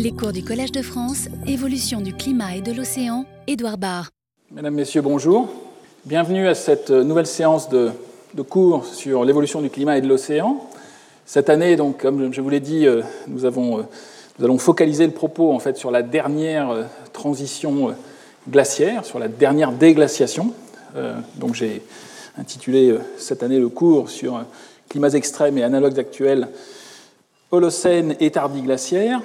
Les cours du Collège de France, évolution du climat et de l'océan, Édouard Barr. Mesdames, Messieurs, bonjour. Bienvenue à cette nouvelle séance de, cours sur l'évolution du climat et de l'océan. Cette année, donc, comme je vous l'ai dit, euh, euh, nous, allons focaliser le propos en fait, sur la dernière euh, transition glaciaire, sur la dernière déglaciation. Donc j'ai intitulé cette année le cours sur climats extrêmes et analogues actuels Holocène et tardiglaciaire.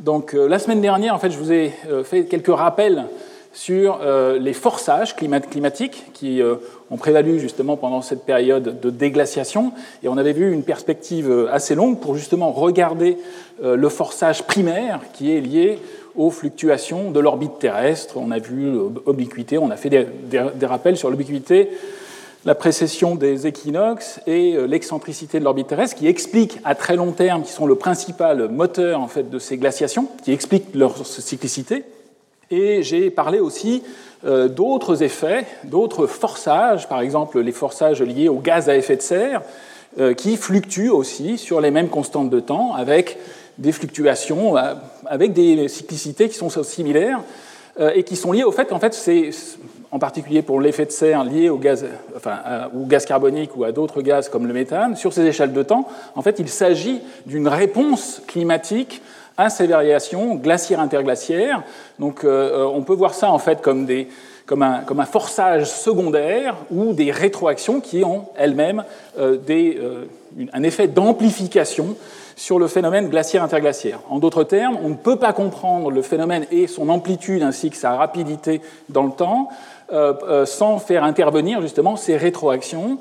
Donc euh, la semaine dernière, en fait, je vous ai euh, fait quelques rappels sur euh, les forçages climatiques qui ont prévalu justement pendant cette période de déglaciation. Et on avait vu une perspective assez longue pour justement regarder le forçage primaire qui est lié aux fluctuations de l'orbite terrestre. On a vu l'obliquité, on a fait des, des rappels sur l'obliquité la précession des équinoxes et euh, l'excentricité de l'orbite terrestre, qui expliquent à très long terme, qui sont le principal moteur en fait de ces glaciations, qui expliquent leur cyclicité. Et j'ai parlé aussi euh, d'autres effets, d'autres forçages, par exemple les forçages liés au gaz à effet de serre, euh, qui fluctuent aussi sur les mêmes constantes de temps, avec des fluctuations, avec des cyclicités qui sont similaires et qui sont liées au fait qu'en fait, c'est en particulier pour l'effet de serre lié au gaz, enfin, carbonique ou à d'autres gaz comme le méthane, sur ces échelles de temps, en fait, il s'agit d'une réponse climatique à ces variations glaciaires-interglaciaires. Donc, euh, on peut voir ça en fait comme, un, forçage secondaire ou des rétroactions qui ont elles-mêmes euh, euh, un effet d'amplification sur le phénomène glaciaire-interglaciaire. En d'autres termes, on ne peut pas comprendre le phénomène et son amplitude ainsi que sa rapidité dans le temps euh, euh, sans faire intervenir justement ces rétroactions.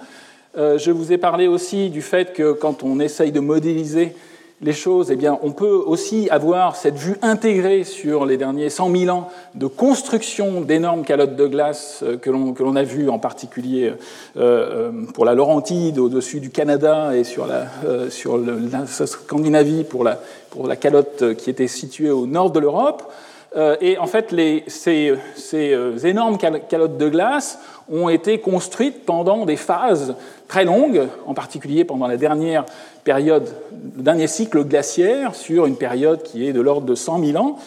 Euh, je vous ai parlé aussi du fait que quand on essaye de modéliser les choses, eh bien, on peut aussi avoir cette vue intégrée sur les derniers 100 000 ans de construction d'énormes calottes de glace que l'on a vues en particulier pour la Laurentide au-dessus du Canada et sur la, sur la Scandinavie pour la, pour la calotte qui était située au nord de l'Europe. Euh, et en fait, ces, euh, énormes calottes de glace ont été construites pendant des phases très longues, en particulier pendant la dernière période, le dernier cycle glaciaire, sur une période qui est de l'ordre de 100 000 ans.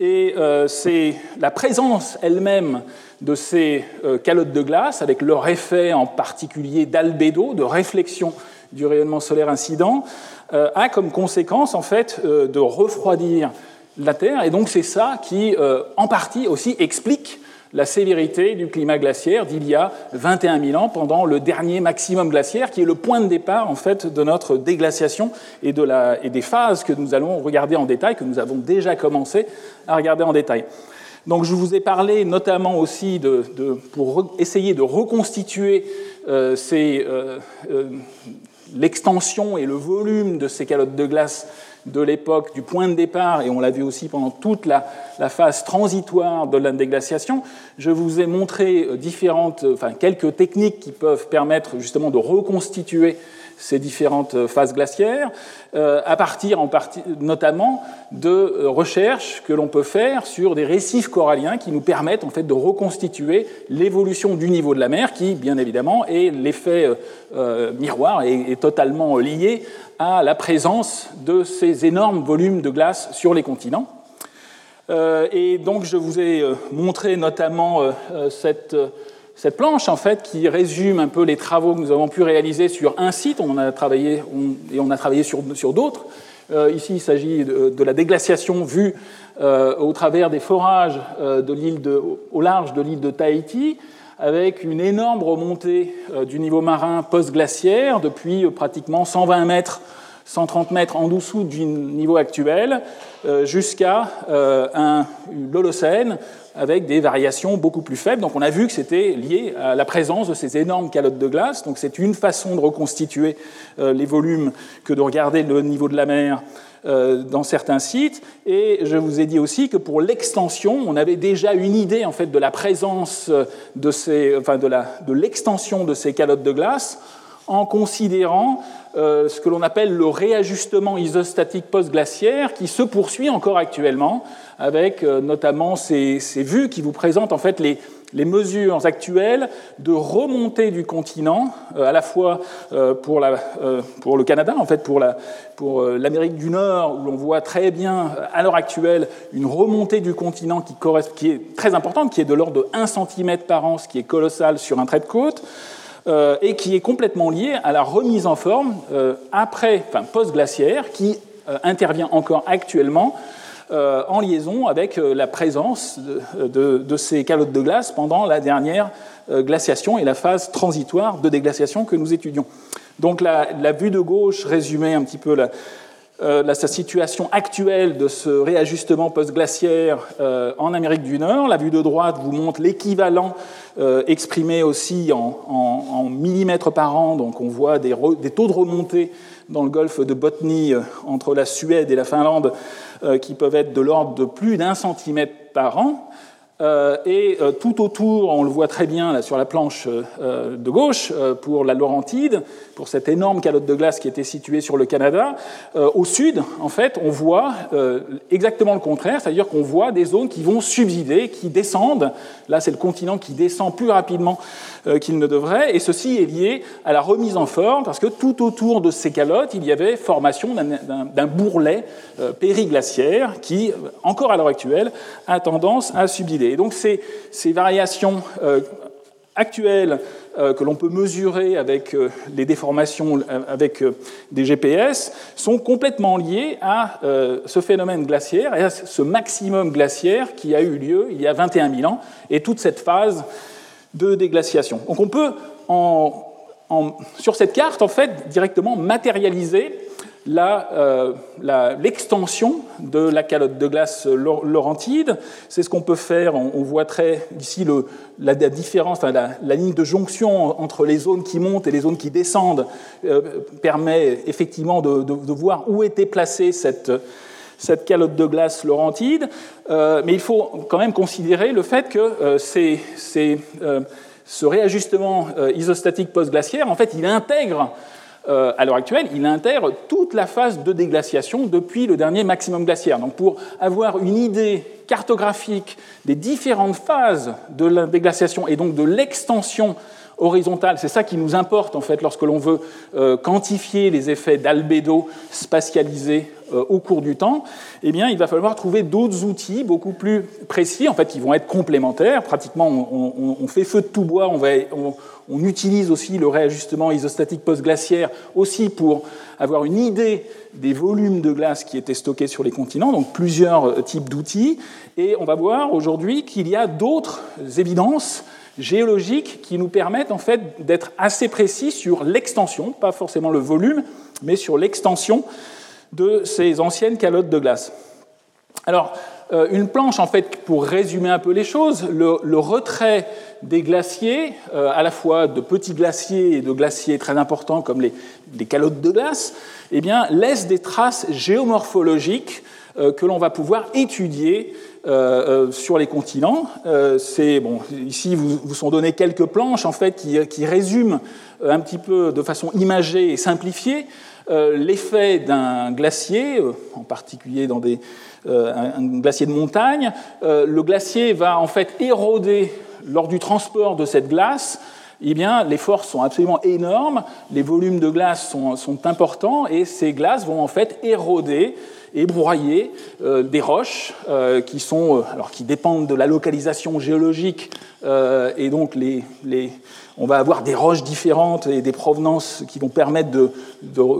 Et euh, c'est la présence elle-même de ces calottes de glace, avec leur effet en particulier d'albédo, de réflexion du rayonnement solaire incident, a comme conséquence en fait de refroidir la Terre. Et donc c'est ça qui, euh, en partie aussi, explique la sévérité du climat glaciaire d'il y a 21 000 ans, pendant le dernier maximum glaciaire, qui est le point de départ en fait de notre déglaciation et, des phases que nous allons regarder en détail, que nous avons déjà commencé à regarder en détail. Donc je vous ai parlé notamment aussi de, pour essayer de reconstituer euh, euh, l'extension et le volume de ces calottes de glace de l'époque du point de départ, et on l'a vu aussi pendant toute la, phase transitoire de la déglaciation, je vous ai montré euh, différentes, euh, enfin, quelques techniques qui peuvent permettre justement de reconstituer ces différentes euh, phases glaciaires, à partir notamment de recherches que l'on peut faire sur des récifs coralliens qui nous permettent en fait de reconstituer l'évolution du niveau de la mer, qui bien évidemment est l'effet miroir et est totalement lié à la présence de ces énormes volumes de glace sur les continents. Euh, et donc je vous ai euh, montré notamment euh, cette, cette, planche en fait qui résume un peu les travaux que nous avons pu réaliser sur un site. On a travaillé et on a travaillé sur, sur d'autres. ici, il s'agit de, la déglaciation vue au travers des forages de l'île au large de l'île de Tahiti avec une énorme remontée euh, du niveau marin post-glaciaire depuis euh, pratiquement 120 mètres, 130 mètres en dessous du niveau actuel, euh, jusqu'à l'Holocène avec des variations beaucoup plus faibles. Donc on a vu que c'était lié à la présence de ces énormes calottes de glace. Donc c'est une façon de reconstituer les volumes que de regarder le niveau de la mer euh, dans certains sites. Et je vous ai dit aussi que pour l'extension, on avait déjà une idée en fait de la présence de, ces, enfin de l'extension de, ces calottes de glace en considérant euh, ce que l'on appelle le réajustement isostatique post-glaciaire qui se poursuit encore actuellement avec euh, notamment ces, vues qui vous présentent en fait les, mesures actuelles de remontée du continent, à la fois pour, la, pour, le Canada, en fait pour l'Amérique du Nord, où l'on voit très bien à l'heure actuelle une remontée du continent qui, qui, est très importante, qui est de l'ordre de 1 cm par an, ce qui est colossal sur un trait de côte. et qui est complètement lié à la remise en forme après, enfin post-glaciaire, qui intervient encore actuellement euh, en liaison avec euh, la présence de, ces calottes de glace pendant la dernière euh, glaciation et la phase transitoire de déglaciation que nous étudions. Donc la, vue de gauche résumait un petit peu la, situation actuelle de ce réajustement post-glaciaire en Amérique du Nord. La vue de droite vous montre l'équivalent exprimé aussi en, millimètres par an. Donc on voit des, des, taux de remontée dans le golfe de Botnie entre la Suède et la Finlande qui peuvent être de l'ordre de plus d'un centimètre par an. Euh, et euh, tout autour, on le voit très bien là, sur la planche de gauche, pour la Laurentide, pour cette énorme calotte de glace qui était située sur le Canada. au sud, en fait, on voit exactement le contraire, c'est-à-dire qu'on voit des zones qui vont subsider, qui descendent. Là, c'est le continent qui descend plus rapidement euh, qu'il ne devrait, et ceci est lié à la remise en forme, parce que tout autour de ces calottes, il y avait formation d'un bourrelet euh, périglaciaire qui, encore à l'heure actuelle, a tendance à subsider. Et donc ces, variations euh, actuelles que l'on peut mesurer avec les déformations avec des GPS sont complètement liées à ce phénomène glaciaire et à ce maximum glaciaire qui a eu lieu il y a 21 000 ans et toute cette phase de déglaciation. Donc on peut, sur cette carte, en fait, directement matérialiser euh, l'extension de la calotte de glace laurentide. C'est ce qu'on peut faire. On, voit très ici la, différence, la, ligne de jonction entre les zones qui montent et les zones qui descendent euh, permet effectivement de, voir où était placée cette, calotte de glace laurentide, euh, mais il faut quand même considérer le fait que euh, euh, ce réajustement isostatique post-glaciaire, en fait, il intègre, à l'heure actuelle, il intègre toute la phase de déglaciation depuis le dernier maximum glaciaire. Donc pour avoir une idée cartographique des différentes phases de la déglaciation et donc de l'extension horizontale, c'est ça qui nous importe en fait lorsque l'on veut quantifier les effets d'albédo spatialisés euh, au cours du temps, eh bien, il va falloir trouver d'autres outils beaucoup plus précis, en fait, qui vont être complémentaires. Pratiquement, on, fait feu de tout bois, on, on, utilise aussi le réajustement isostatique post-glaciaire aussi pour avoir une idée des volumes de glace qui étaient stockés sur les continents, donc plusieurs euh, types d'outils. Et on va voir aujourd'hui qu'il y a d'autres évidences géologiques qui nous permettent en fait d'être assez précis sur l'extension, pas forcément le volume, mais sur l'extension de ces anciennes calottes de glace. Alors, euh, une planche, en fait, pour résumer un peu les choses, le, retrait des glaciers, euh, à la fois de petits glaciers et de glaciers très importants comme les, calottes de glace, eh bien, laisse des traces géomorphologiques euh, que l'on va pouvoir étudier sur les continents. C'est bon, ici vous, sont données quelques planches en fait qui, qui résument un petit peu de façon imagée et simplifiée euh, l'effet d'un glacier, euh, en particulier dans des, euh, un glacier de montagne. le glacier va en fait éroder lors du transport de cette glace eh bien, les forces sont absolument énormes, les volumes de glace sont, sont importants, et ces glaces vont en fait éroder et broyer des roches qui, sont, alors, qui dépendent de la localisation géologique, et donc les, on va avoir des roches différentes et des provenances qui vont permettre de,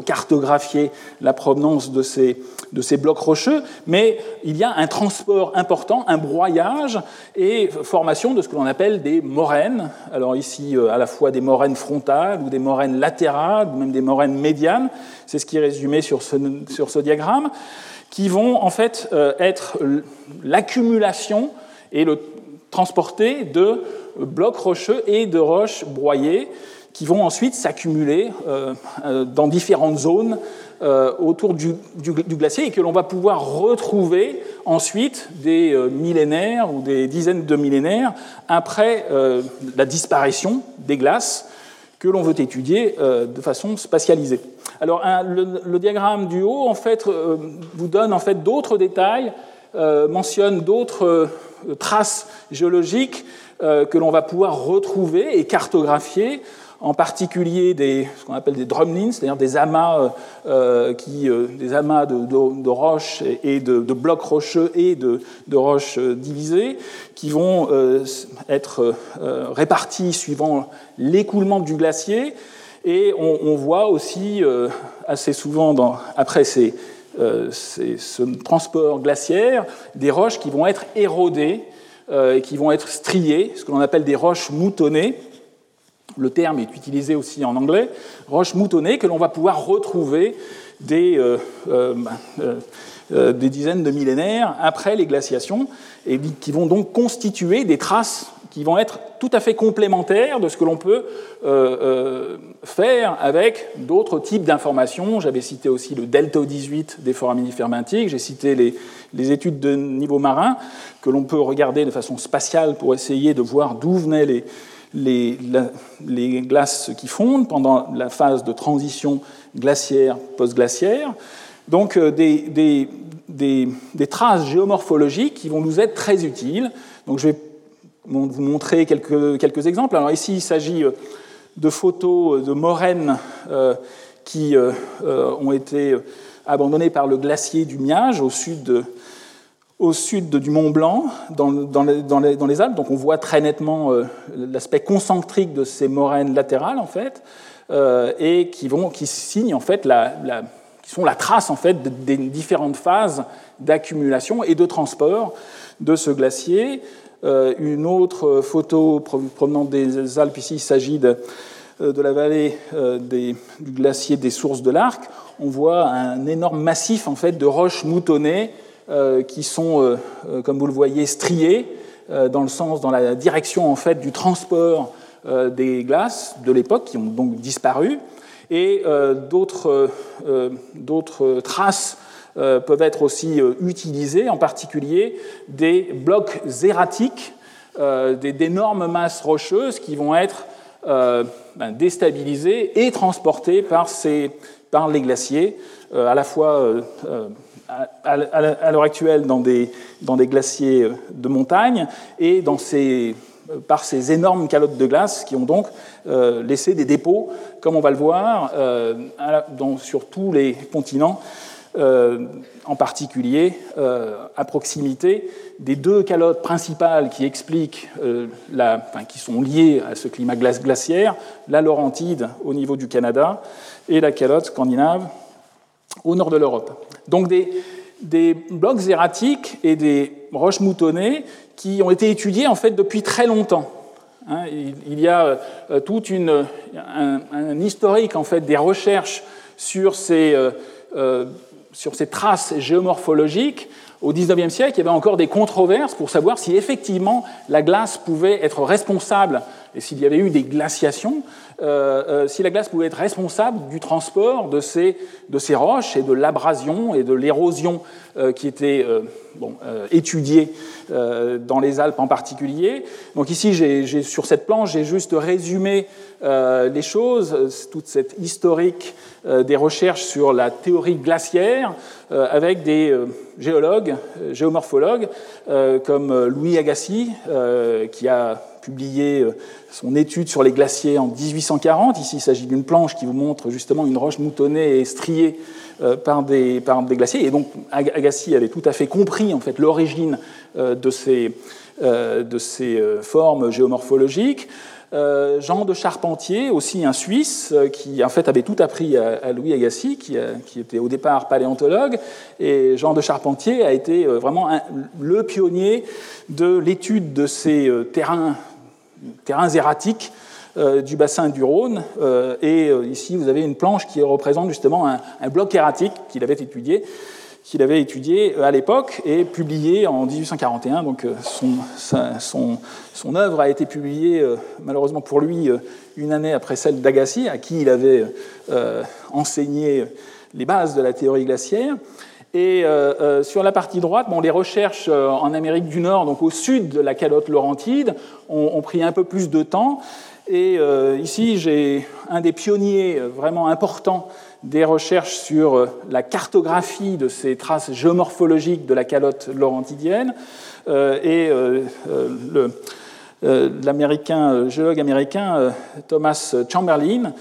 cartographier la provenance de ces, blocs rocheux, mais il y a un transport important, un broyage et formation de ce que l'on appelle des moraines. Alors ici, euh, à la fois des moraines frontales ou des moraines latérales ou même des moraines médianes, c'est ce qui est résumé sur ce, sur ce diagramme, qui vont en fait euh, être l'accumulation et le transporter de blocs rocheux et de roches broyées qui vont ensuite s'accumuler euh, euh, dans différentes zones euh, autour du, glacier et que l'on va pouvoir retrouver ensuite des millénaires ou des dizaines de millénaires après la disparition des glaces que l'on veut étudier de façon spatialisée. Alors le, diagramme du haut en fait vous donne en fait d'autres détails, mentionne d'autres traces géologiques que l'on va pouvoir retrouver et cartographier en particulier des, ce qu'on appelle des drumlins, c'est-à-dire des amas, qui, des amas de, roches et de, blocs rocheux et de, roches divisées, qui vont être répartis suivant l'écoulement du glacier. Et on, voit aussi assez souvent, après ces, euh, ce transport glaciaire, des roches qui vont être érodées euh, et qui vont être striées, ce que l'on appelle des roches moutonnées. Le terme est utilisé aussi en anglais, roches moutonnées que l'on va pouvoir retrouver des, euh, des dizaines de millénaires après les glaciations et qui vont donc constituer des traces qui vont être tout à fait complémentaires de ce que l'on peut euh, euh, faire avec d'autres types d'informations. J'avais cité aussi le delta 18 des foraminifères benthiques, j'ai cité les, études de niveau marin que l'on peut regarder de façon spatiale pour essayer de voir d'où venaient les, glaces qui fondent pendant la phase de transition glaciaire post-glaciaire. Donc euh, des, des, traces géomorphologiques qui vont nous être très utiles. Donc je vais vous montrer quelques, quelques exemples. Alors ici, il s'agit euh, de photos de moraines euh, qui euh, ont été abandonnées par le glacier du Miage au sud, au sud du Mont Blanc, dans, dans, les, Alpes. Donc on voit très nettement l'aspect concentrique de ces moraines latérales, en fait, et qui, vont, qui signent en fait la, la qui sont la trace en fait des différentes phases d'accumulation et de transport de ce glacier. Euh, une autre photo provenant des Alpes, ici il s'agit de, euh, la vallée euh, du glacier des sources de l'Arc. On voit un énorme massif en fait, de roches moutonnées qui sont, comme vous le voyez, striées dans le sens, dans la direction en fait, du transport des glaces de l'époque, qui ont donc disparu, et d'autres traces euh, peuvent être aussi euh, utilisés, en particulier des blocs zératiques, euh, d'énormes masses rocheuses qui vont être ben, déstabilisées et transportées par, ces, par les glaciers, à la fois à, l'heure actuelle dans des, dans des, glaciers de montagne et dans ces, par ces énormes calottes de glace qui ont donc laissé des dépôts, comme on va le voir, sur tous les continents, euh, en particulier euh, à proximité des deux calottes principales qui expliquent, euh, la, qui sont liées à ce climat glaciaire, la Laurentide au niveau du Canada et la calotte scandinave au nord de l'Europe. Donc des, blocs erratiques et des roches moutonnées qui ont été étudiés en fait depuis très longtemps. Hein, il, y a tout un, historique en fait des recherches sur ces sur ces traces géomorphologiques, au XIXe siècle, il y avait encore des controverses pour savoir si effectivement la glace pouvait être responsable, et s'il y avait eu des glaciations, euh, euh, si la glace pouvait être responsable du transport de ces, de ces roches et de l'abrasion et de l'érosion euh, qui étaient bon, dans les Alpes en particulier. Donc ici, sur cette planche, j'ai juste résumé les choses, toute cette historique des recherches sur la théorie glaciaire avec des géologues, géomorphologues comme Louis Agassiz, qui a publié euh, son étude sur les glaciers en 1840. Ici, il s'agit d'une planche qui vous montre justement une roche moutonnée et striée euh, par des, glaciers. Et donc, Agassiz avait tout à fait compris en fait l'origine euh, de ces formes géomorphologiques. Jean de Charpentier, aussi un Suisse, qui en fait avait tout appris à, Louis Agassiz, qui, qui, était au départ paléontologue. Et Jean de Charpentier a été vraiment le pionnier de l'étude de ces terrains terrains erratiques euh, du bassin du Rhône. Euh, et euh, ici, vous avez une planche qui représente justement un, bloc erratique qu'il avait étudié qu'il avait étudié à l'époque et publié en 1841. Donc son, son, œuvre a été publiée, malheureusement pour lui, une année après celle d'Agassi, à qui il avait enseigné les bases de la théorie glaciaire. Et euh, euh, sur la partie droite, bon, les recherches euh, en Amérique du Nord, donc au sud de la calotte laurentide, ont, pris un peu plus de temps. Et ici, j'ai un des pionniers vraiment importants des recherches sur la cartographie de ces traces géomorphologiques de la calotte laurentidienne. et le, l'américain, géologue américain Thomas Chamberlain,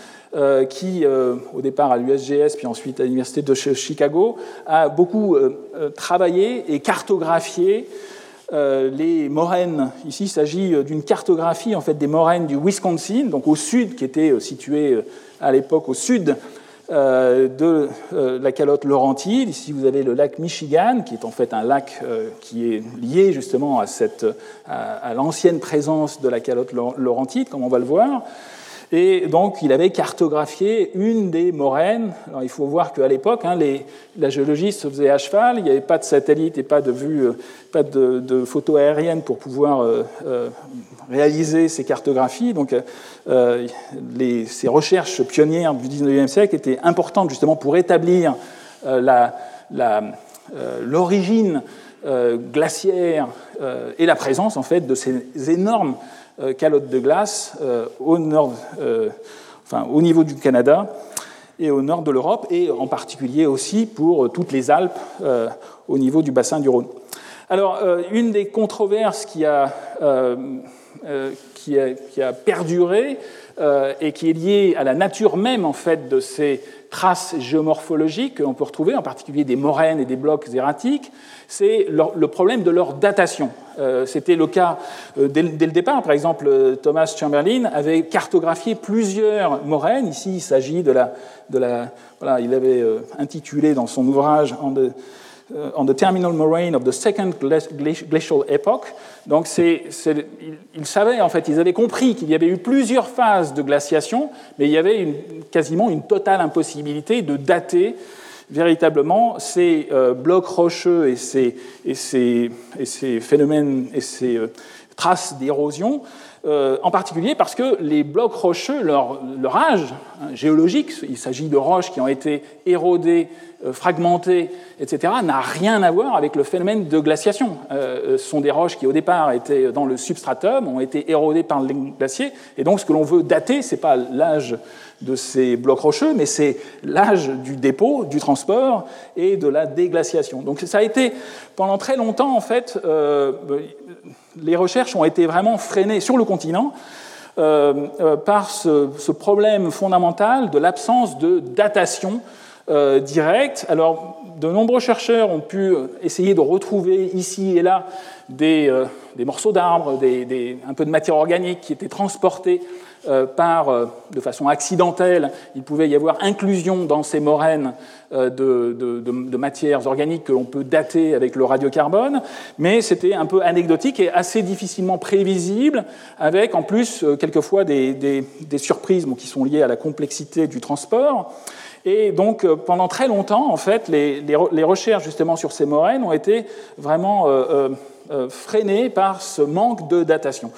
qui, au départ à l'USGS, puis ensuite à l'Université de Chicago, a beaucoup travaillé et cartographié les moraines. Ici, il s'agit d'une cartographie en fait, des moraines du Wisconsin, donc au sud, qui était situé à l'époque au sud euh, de euh, la calotte laurentide. Ici, vous avez le lac Michigan, qui est en fait un lac euh, qui est lié justement à, à l'ancienne présence de la calotte laurentide, comme on va le voir. Et donc, il avait cartographié une des moraines. Il faut voir qu'à l'époque, hein, la géologie se faisait à cheval. Il n'y avait pas de satellite et pas de vue, euh, pas de, photos aériennes pour pouvoir euh, euh, réaliser ces cartographies. Donc, ces recherches pionnières du 19e siècle étaient importantes justement pour établir l'origine glaciaire et la présence en fait de ces énormes calotte de glace euh, au, nord, euh, enfin, au niveau du Canada et au nord de l'Europe, et en particulier aussi pour toutes les Alpes au niveau du bassin du Rhône. Alors, une des controverses qui a, qui a, qui a perduré et qui est liée à la nature même en fait de ces traces géomorphologiques que l'on peut retrouver, en particulier des moraines et des blocs erratiques, c'est le problème de leur datation. Euh, c'était le cas euh, dès, le départ. Par exemple, Thomas Chamberlain avait cartographié plusieurs moraines. Ici, il s'agit de la, voilà, il avait euh, intitulé dans son ouvrage en de, on the terminal moraine of the second glacial epoch. Donc, ils, savaient, en fait, ils avaient compris qu'il y avait eu plusieurs phases de glaciation, mais il y avait quasiment une totale impossibilité de dater véritablement ces euh, blocs rocheux et ces, phénomènes et ces euh, traces d'érosion, euh, en particulier parce que les blocs rocheux, leur, leur âge hein, géologique, il s'agit de roches qui ont été érodées, fragmentées, etc., n'a rien à voir avec le phénomène de glaciation. ce sont des roches qui, au départ, étaient dans le substratum, ont été érodées par le glacier, et donc ce que l'on veut dater, ce n'est pas l'âge de ces blocs rocheux, mais c'est l'âge du dépôt, du transport et de la déglaciation. Donc ça a été pendant très longtemps, en fait, euh, les recherches ont été vraiment freinées sur le continent euh, euh, par ce, problème fondamental de l'absence de datation directe. Alors, de nombreux chercheurs ont pu essayer de retrouver ici et là des, morceaux d'arbres, un peu de matière organique qui étaient transportés euh, par, euh, de façon accidentelle, il pouvait y avoir inclusion dans ces moraines euh, de, matières organiques que l'on peut dater avec le radiocarbone, mais c'était un peu anecdotique et assez difficilement prévisible, avec en plus quelquefois des, surprises qui sont liées à la complexité du transport. Et donc, pendant très longtemps, en fait, les, recherches justement sur ces moraines ont été vraiment freinées par ce manque de datation.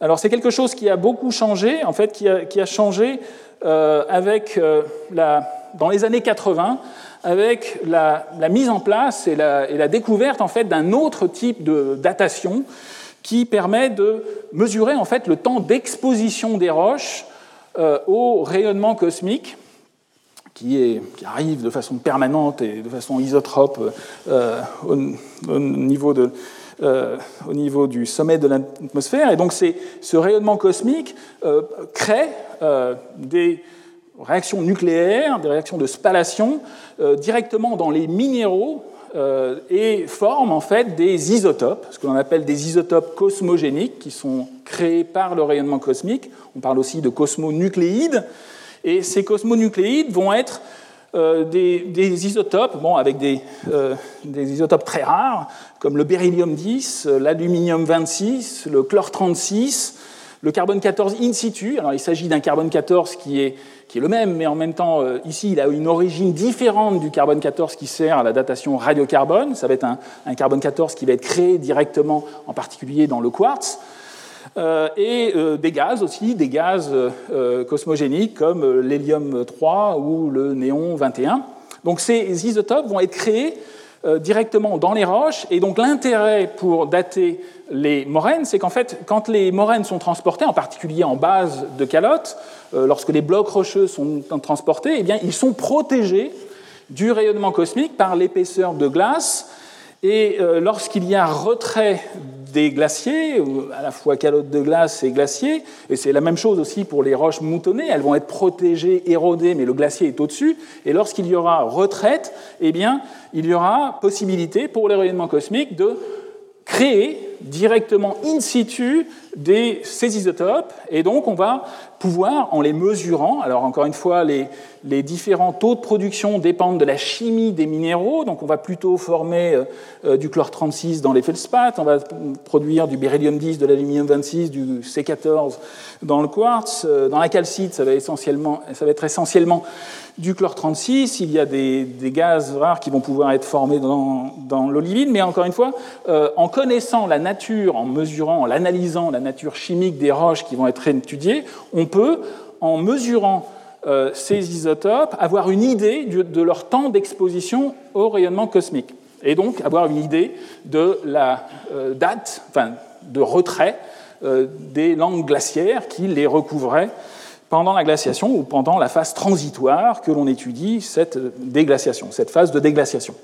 Alors c'est quelque chose qui a beaucoup changé, en fait, qui a, changé euh, avec euh, la, dans les années 80, avec la, mise en place et la, découverte en fait d'un autre type de datation qui permet de mesurer en fait le temps d'exposition des roches euh, au rayonnement cosmique. Qui, arrive de façon permanente et de façon isotrope au, niveau de, euh, au niveau du sommet de l'atmosphère. Et donc ce rayonnement cosmique euh, crée euh, des réactions nucléaires, des réactions de spallation directement dans les minéraux et forme en fait des isotopes, ce que l'on appelle des isotopes cosmogéniques qui sont créés par le rayonnement cosmique. On parle aussi de cosmonucléides. Et ces cosmonucléides vont être euh, des, isotopes, bon, avec des, euh, des, isotopes très rares, comme le beryllium 10, euh, l'aluminium 26, le chlore 36, le carbone 14 in situ. Alors il s'agit d'un carbone 14 qui est, qui est le même, mais en même temps, ici, il a une origine différente du carbone 14 qui sert à la datation radiocarbone. Ça va être un, un carbone 14 qui va être créé directement, en particulier dans le quartz. Euh, et euh, des gaz aussi, des gaz euh, cosmogéniques comme l'hélium 3 ou le néon 21. Donc ces isotopes vont être créés directement dans les roches, et donc l'intérêt pour dater les moraines, c'est qu'en fait, quand les moraines sont transportées, en particulier en base de calotte, lorsque les blocs rocheux sont transportés, eh bien, ils sont protégés du rayonnement cosmique par l'épaisseur de glace Et lorsqu'il y a retrait des glaciers, à la fois calottes de glace et glaciers, et c'est la même chose aussi pour les roches moutonnées, elles vont être protégées, érodées, mais le glacier est au-dessus, et lorsqu'il y aura retraite, eh il y aura possibilité pour les rayonnements cosmiques de créer directement in situ des, ces isotopes, et donc on va pouvoir, en les mesurant, alors encore une fois, les, les, différents taux de production dépendent de la chimie des minéraux, donc on va plutôt former euh, euh, du chlore-36 dans les feldspaths, on va produire du beryllium-10, de l'aluminium 26, du C14 dans le quartz, euh, dans la calcite, ça va, essentiellement, ça va être essentiellement du chlore-36, il y a des, des, gaz rares qui vont pouvoir être formés dans, dans l'olivine, mais encore une fois, en connaissant la nature, en mesurant, en l'analysant, la nature chimique des roches qui vont être étudiées, on peut, en mesurant euh, ces isotopes, avoir une idée de leur temps d'exposition au rayonnement cosmique. Et donc avoir une idée de la euh, date, enfin, de retrait euh, des langues glaciaires qui les recouvraient pendant la glaciation ou pendant la phase transitoire que l'on étudie, cette déglaciation, cette phase de déglaciation.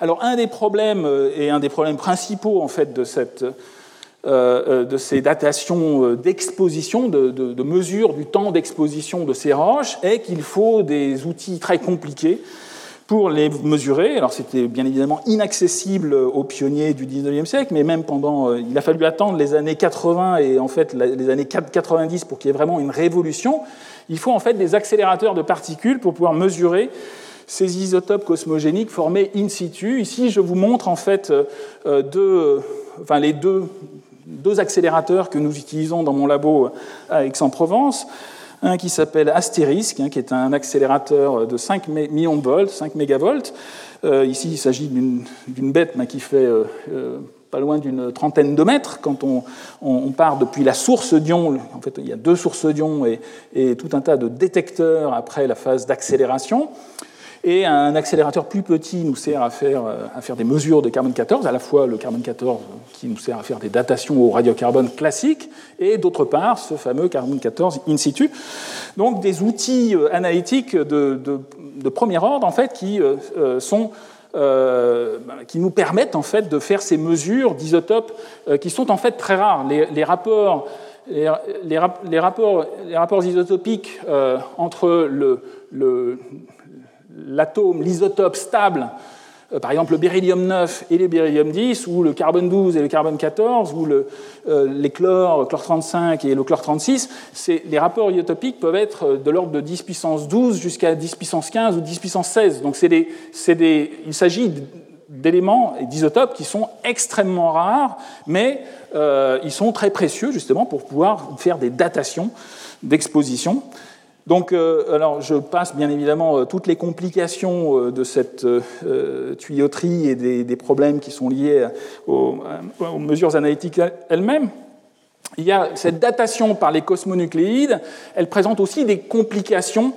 Alors un des problèmes, et un des problèmes principaux en fait de cette de ces datations euh, d'exposition, de, mesure du temps d'exposition de ces roches, est qu'il faut des outils très compliqués pour les mesurer. Alors c'était bien évidemment inaccessible aux pionniers du 19e siècle, mais même pendant... Il a fallu attendre les années 80 et en fait les années 90 pour qu'il y ait vraiment une révolution. Il faut en fait des accélérateurs de particules pour pouvoir mesurer ces isotopes cosmogéniques formés in situ. Ici, je vous montre en fait enfin, les deux deux accélérateurs que nous utilisons dans mon labo à Aix-en-Provence. Un qui s'appelle Asterisk, hein, qui est un accélérateur de 5 millions de volts, 5 mégavolts. Euh, ici, il s'agit d'une bête qui fait euh, euh, pas loin d'une trentaine de mètres. Quand on, on, part depuis la source d'ion, en fait, il y a deux sources d'ion et, et, tout un tas de détecteurs après la phase d'accélération. Et un accélérateur plus petit nous sert à faire, euh, à faire des mesures de carbone 14, à la fois le carbone 14 qui nous sert à faire des datations au radiocarbone classique, et d'autre part ce fameux carbone 14 in situ. Donc des outils euh, analytiques de, de, premier ordre en fait qui euh, sont qui nous permettent en fait de faire ces mesures d'isotopes qui sont en fait très rares. Les, rapports, les, les, rapports, les rapports isotopiques entre le, le, l'atome, l'isotope stable, euh, par exemple le beryllium 9 et le beryllium 10, ou le carbone 12 et le carbone 14, ou le, euh, les chlores, chlore 35 et le chlore 36, les rapports isotopiques peuvent être de l'ordre de 10 puissance 12 jusqu'à 10 puissance 15 ou 10 puissance 16. Donc des, des, il s'agit d'éléments et d'isotopes qui sont extrêmement rares, mais euh, ils sont très précieux justement pour pouvoir faire des datations d'exposition. Donc, euh, alors, je passe bien évidemment euh, toutes les complications de cette tuyauterie et des, problèmes qui sont liés aux, mesures analytiques elles-mêmes. Il y a cette datation par les cosmonucléides, elle présente aussi des complications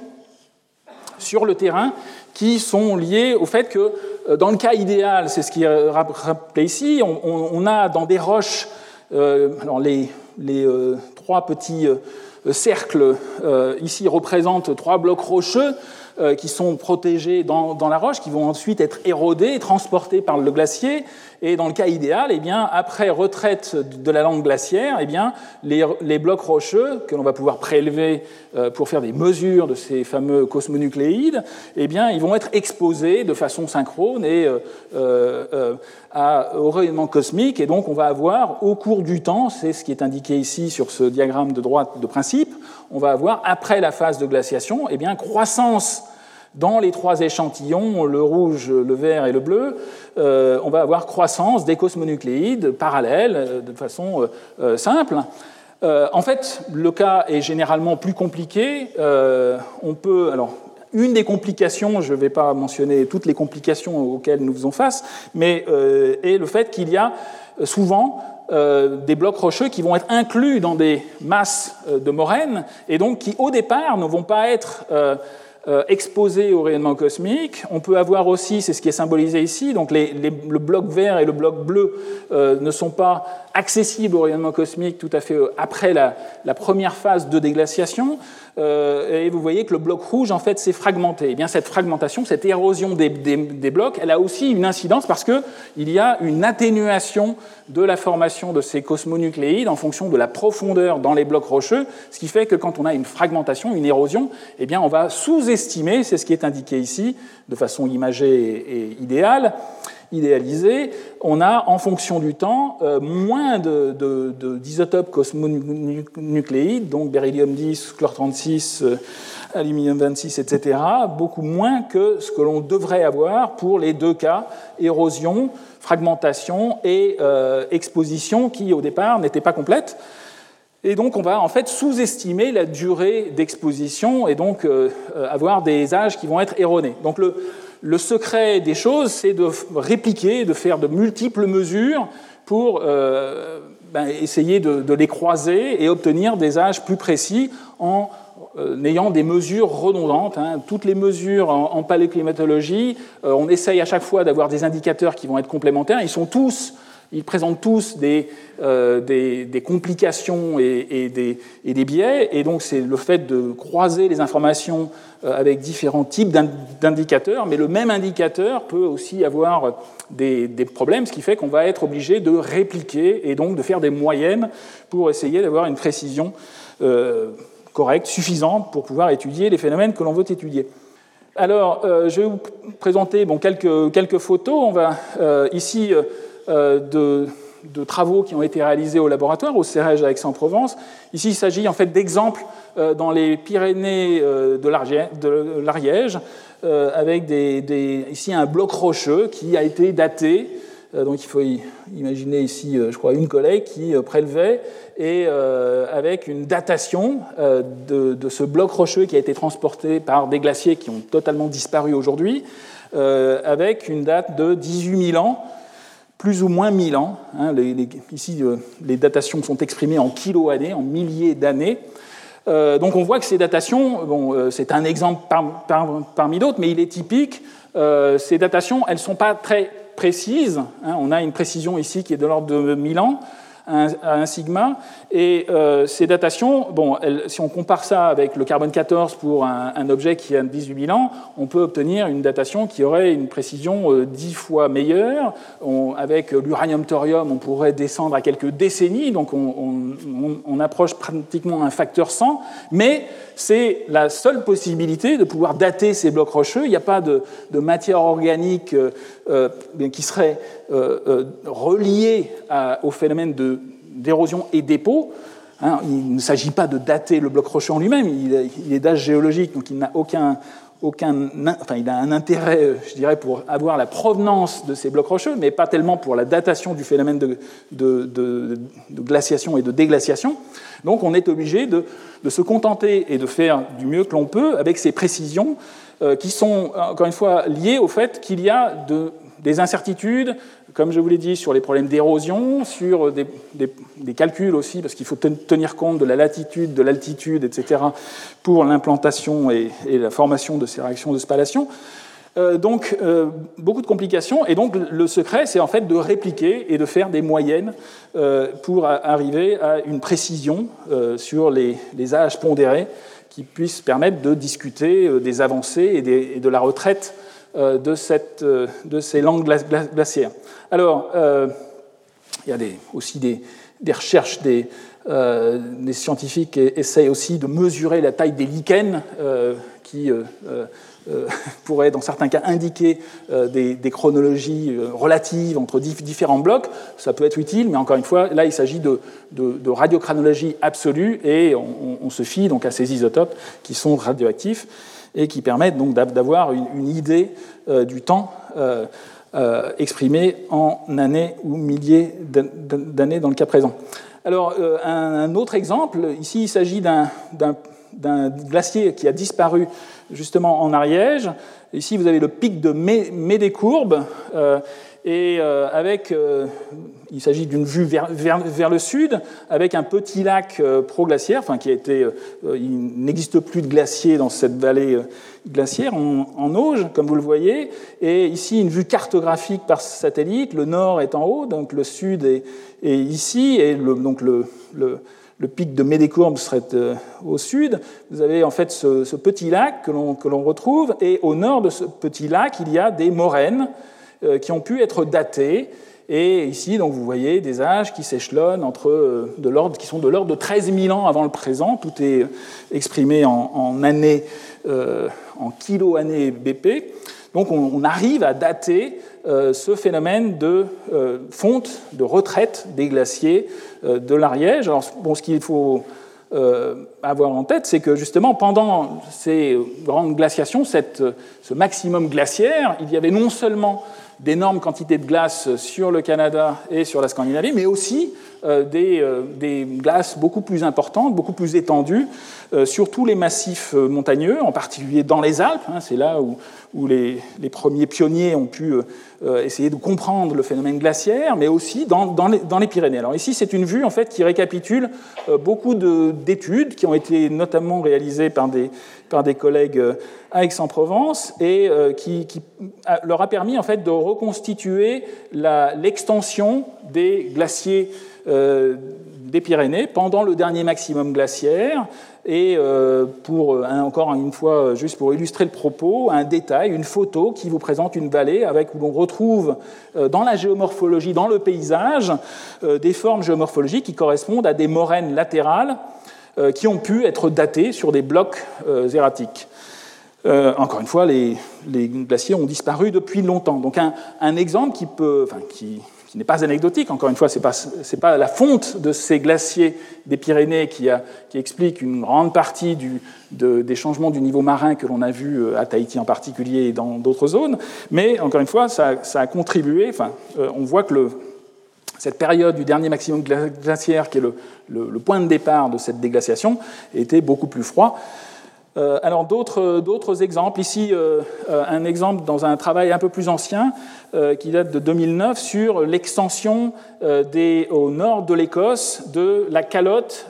sur le terrain qui sont liées au fait que, dans le cas idéal, c'est ce qui est rappelé ici, on, a dans des roches, alors les, les trois petits cercle euh, ici représente trois blocs rocheux euh, qui sont protégés dans, la roche, qui vont ensuite être érodés et transportés par le glacier. Et dans le cas idéal, eh bien, après retraite de la langue glaciaire, eh bien, les, blocs rocheux que l'on va pouvoir prélever euh, pour faire des mesures de ces fameux cosmonucléides, eh bien, ils vont être exposés de façon synchrone et au rayonnement cosmique. Et donc, on va avoir au cours du temps, c'est ce qui est indiqué ici sur ce diagramme de droite de principe, on va avoir, après la phase de glaciation, eh bien, croissance dans les trois échantillons, le rouge, le vert et le bleu, euh, on va avoir croissance des cosmonucléides parallèles euh, de façon euh, simple. en fait, le cas est généralement plus compliqué. on peut, alors, une des complications, je ne vais pas mentionner toutes les complications auxquelles nous faisons face, mais est le fait qu'il y a souvent des blocs rocheux qui vont être inclus dans des masses de moraines et donc qui au départ ne vont pas être euh, exposés au rayonnement cosmique. On peut avoir aussi, c'est ce qui est symbolisé ici, donc le bloc vert et le bloc bleu euh, ne sont pas accessibles au rayonnement cosmique tout à fait euh, après la, première phase de déglaciation. et vous voyez que le bloc rouge, en fait, s'est fragmenté. Et eh bien, cette fragmentation, cette érosion des, des, blocs, elle a aussi une incidence parce qu'il y a une atténuation de la formation de ces cosmonucléides en fonction de la profondeur dans les blocs rocheux, ce qui fait que quand on a une fragmentation, une érosion, eh bien, on va sous-estimer, c'est ce qui est indiqué ici, de façon imagée et idéale, idéalisée, on a en fonction du temps euh, moins d'isotopes de, cosmonucléides, donc beryllium 10, chlore 36, euh, aluminium 26, etc., beaucoup moins que ce que l'on devrait avoir pour les deux cas, érosion, fragmentation et euh, exposition, qui au départ n'étaient pas complètes. Et donc on va en fait sous-estimer la durée d'exposition et donc avoir des âges qui vont être erronés. Donc le, le secret des choses, c'est de répliquer, de faire de multiples mesures pour euh, ben, essayer de, les croiser et obtenir des âges plus précis en euh, ayant des mesures redondantes. Hein. Toutes les mesures en, paléoclimatologie, euh, on essaye à chaque fois d'avoir des indicateurs qui vont être complémentaires. Ils sont tous ils présentent tous des, euh, des, complications et, des, et, des, biais, et donc c'est le fait de croiser les informations euh, avec différents types d'indicateurs, mais le même indicateur peut aussi avoir des, problèmes, ce qui fait qu'on va être obligé de répliquer et donc de faire des moyennes pour essayer d'avoir une précision euh, correcte, suffisante pour pouvoir étudier les phénomènes que l'on veut étudier. Alors, je vais vous présenter bon, quelques, quelques photos. On va ici euh, de, travaux qui ont été réalisés au laboratoire, au CEREG à Aix-en-Provence. Ici, il s'agit en fait d'exemples euh, dans les Pyrénées euh, de l'Ariège, avec ici un bloc rocheux qui a été daté. Donc il faut imaginer ici, je crois, une collègue qui prélevait et avec une datation de, ce bloc rocheux qui a été transporté par des glaciers qui ont totalement disparu aujourd'hui, avec une date de 18 000 ans plus ou moins 1000 ans. Hein, ici, euh, les datations sont exprimées en kilos-années, en milliers d'années. Euh, donc on voit que ces datations, euh, c'est un exemple parmi d'autres, mais il est typique. ces datations, elles ne sont pas très précises. Hein. on a une précision ici qui est de l'ordre de 1000 ans à un sigma. Et euh, ces datations, bon, si on compare ça avec le carbone 14 pour un, objet qui a 18 000 ans, on peut obtenir une datation qui aurait une précision euh, 10 fois meilleure. avec l'uranium-thorium, on pourrait descendre à quelques décennies, donc on, approche pratiquement un facteur 100, mais c'est la seule possibilité de pouvoir dater ces blocs rocheux. Il n'y a pas de, matière organique euh, euh, qui serait reliée au phénomène d'érosion et dépôt. Hein. il ne s'agit pas de dater le bloc rocheux en lui-même, il, est d'âge géologique, donc il n'a aucun, aucun, enfin, il a un intérêt, je dirais, pour avoir la provenance de ces blocs rocheux, mais pas tellement pour la datation du phénomène de, de glaciation et de déglaciation. Donc on est obligé de, se contenter et de faire du mieux que l'on peut avec ces précisions euh, qui sont, encore une fois, liées au fait qu'il y a des incertitudes, comme je vous l'ai dit, sur les problèmes d'érosion, sur des, calculs aussi, parce qu'il faut tenir compte de la latitude, de l'altitude, etc., pour l'implantation et, la formation de ces réactions de spallation. Euh, donc, euh, beaucoup de complications. Et donc, le secret, c'est en fait de répliquer et de faire des moyennes euh, pour arriver à une précision sur les, âges pondérés qui puissent permettre de discuter des avancées et, de la retraite de, cette, de, ces langues glaciaires. Alors, il y a aussi des, recherches, des, des, scientifiques essayent aussi de mesurer la taille des lichens qui euh, pourrait, dans certains cas, indiquer euh, des, chronologies euh, relatives entre différents blocs. Ça peut être utile, mais encore une fois, là, il s'agit de, de, radiochronologie absolue et on, se fie donc à ces isotopes qui sont radioactifs et qui permettent donc d'avoir une, idée du temps exprimé en années ou milliers d'années dans le cas présent. Alors, un, autre exemple, ici, il s'agit d'un glacier qui a disparu justement en Ariège. Ici, vous avez le pic de Médécourbe. Euh, et avec, il s'agit d'une vue vers, le sud, avec un petit lac proglaciaire, enfin qui a été, il n'existe plus de glacier dans cette vallée glaciaire en, Auge, comme vous le voyez, et ici une vue cartographique par satellite. Le nord est en haut, donc le sud est, ici, et le, donc le, pic de Médécourbe serait euh, au sud. Vous avez en fait ce, petit lac que l'on retrouve, et au nord de ce petit lac, il y a des moraines euh, qui ont pu être datées. Et ici, donc, vous voyez des âges qui s'échelonnent entre euh, de l'ordre, qui sont de l'ordre de 13 000 ans avant le présent. Tout est exprimé en, années, en kilo-années BP. Donc, on, arrive à dater ce phénomène de fonte, de retraite des glaciers euh, de l'Ariège. Alors, bon, ce qu'il faut euh, avoir en tête, c'est que justement, pendant ces grandes glaciations, cette, ce maximum glaciaire, il y avait non seulement d'énormes quantités de glace sur le Canada et sur la Scandinavie, mais aussi euh, des, des, glaces beaucoup plus importantes, beaucoup plus étendues sur tous les massifs montagneux, en particulier dans les Alpes. Hein, c'est là où, les, premiers pionniers ont pu euh, essayer de comprendre le phénomène glaciaire, mais aussi dans, les, dans les, Pyrénées. Alors ici, c'est une vue en fait qui récapitule euh, beaucoup d'études qui ont été notamment réalisées par des, par des collègues euh, à Aix-en-Provence et qui, qui, leur a permis en fait de reconstituer l'extension des glaciers des Pyrénées pendant le dernier maximum glaciaire et euh, pour, euh, encore une fois, juste pour illustrer le propos, un détail, une photo qui vous présente une vallée avec où l'on retrouve euh, dans la géomorphologie, dans le paysage, des formes géomorphologiques qui correspondent à des moraines latérales qui ont pu être datées sur des blocs erratiques. encore une fois, les, glaciers ont disparu depuis longtemps. Donc un, exemple qui n'est pas anecdotique, encore une fois, ce n'est pas, la fonte de ces glaciers des Pyrénées qui, explique une grande partie des changements du niveau marin que l'on a vu euh, à Tahiti en particulier et dans d'autres zones, mais encore une fois, ça, a contribué, euh, on voit que le, cette période du dernier maximum glaciaire, qui est le, point de départ de cette déglaciation, était beaucoup plus froid. Euh, alors d'autres exemples, ici euh, euh, un exemple dans un travail un peu plus ancien qui date de 2009 sur l'extension au nord de l'Écosse de la calotte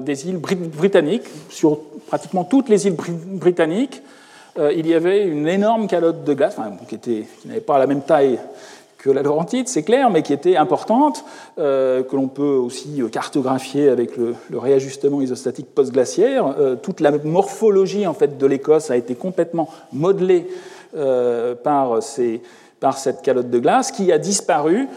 des îles britanniques, sur pratiquement toutes les îles britanniques. il y avait une énorme calotte de glace, qui n'avait pas la même taille que la Laurentide, c'est clair, mais qui était importante, euh, que l'on peut aussi euh, cartographier avec le, réajustement isostatique post-glaciaire. Euh, toute la morphologie en fait, de l'Écosse a été complètement modelée par, ces, par cette calotte de glace qui a disparu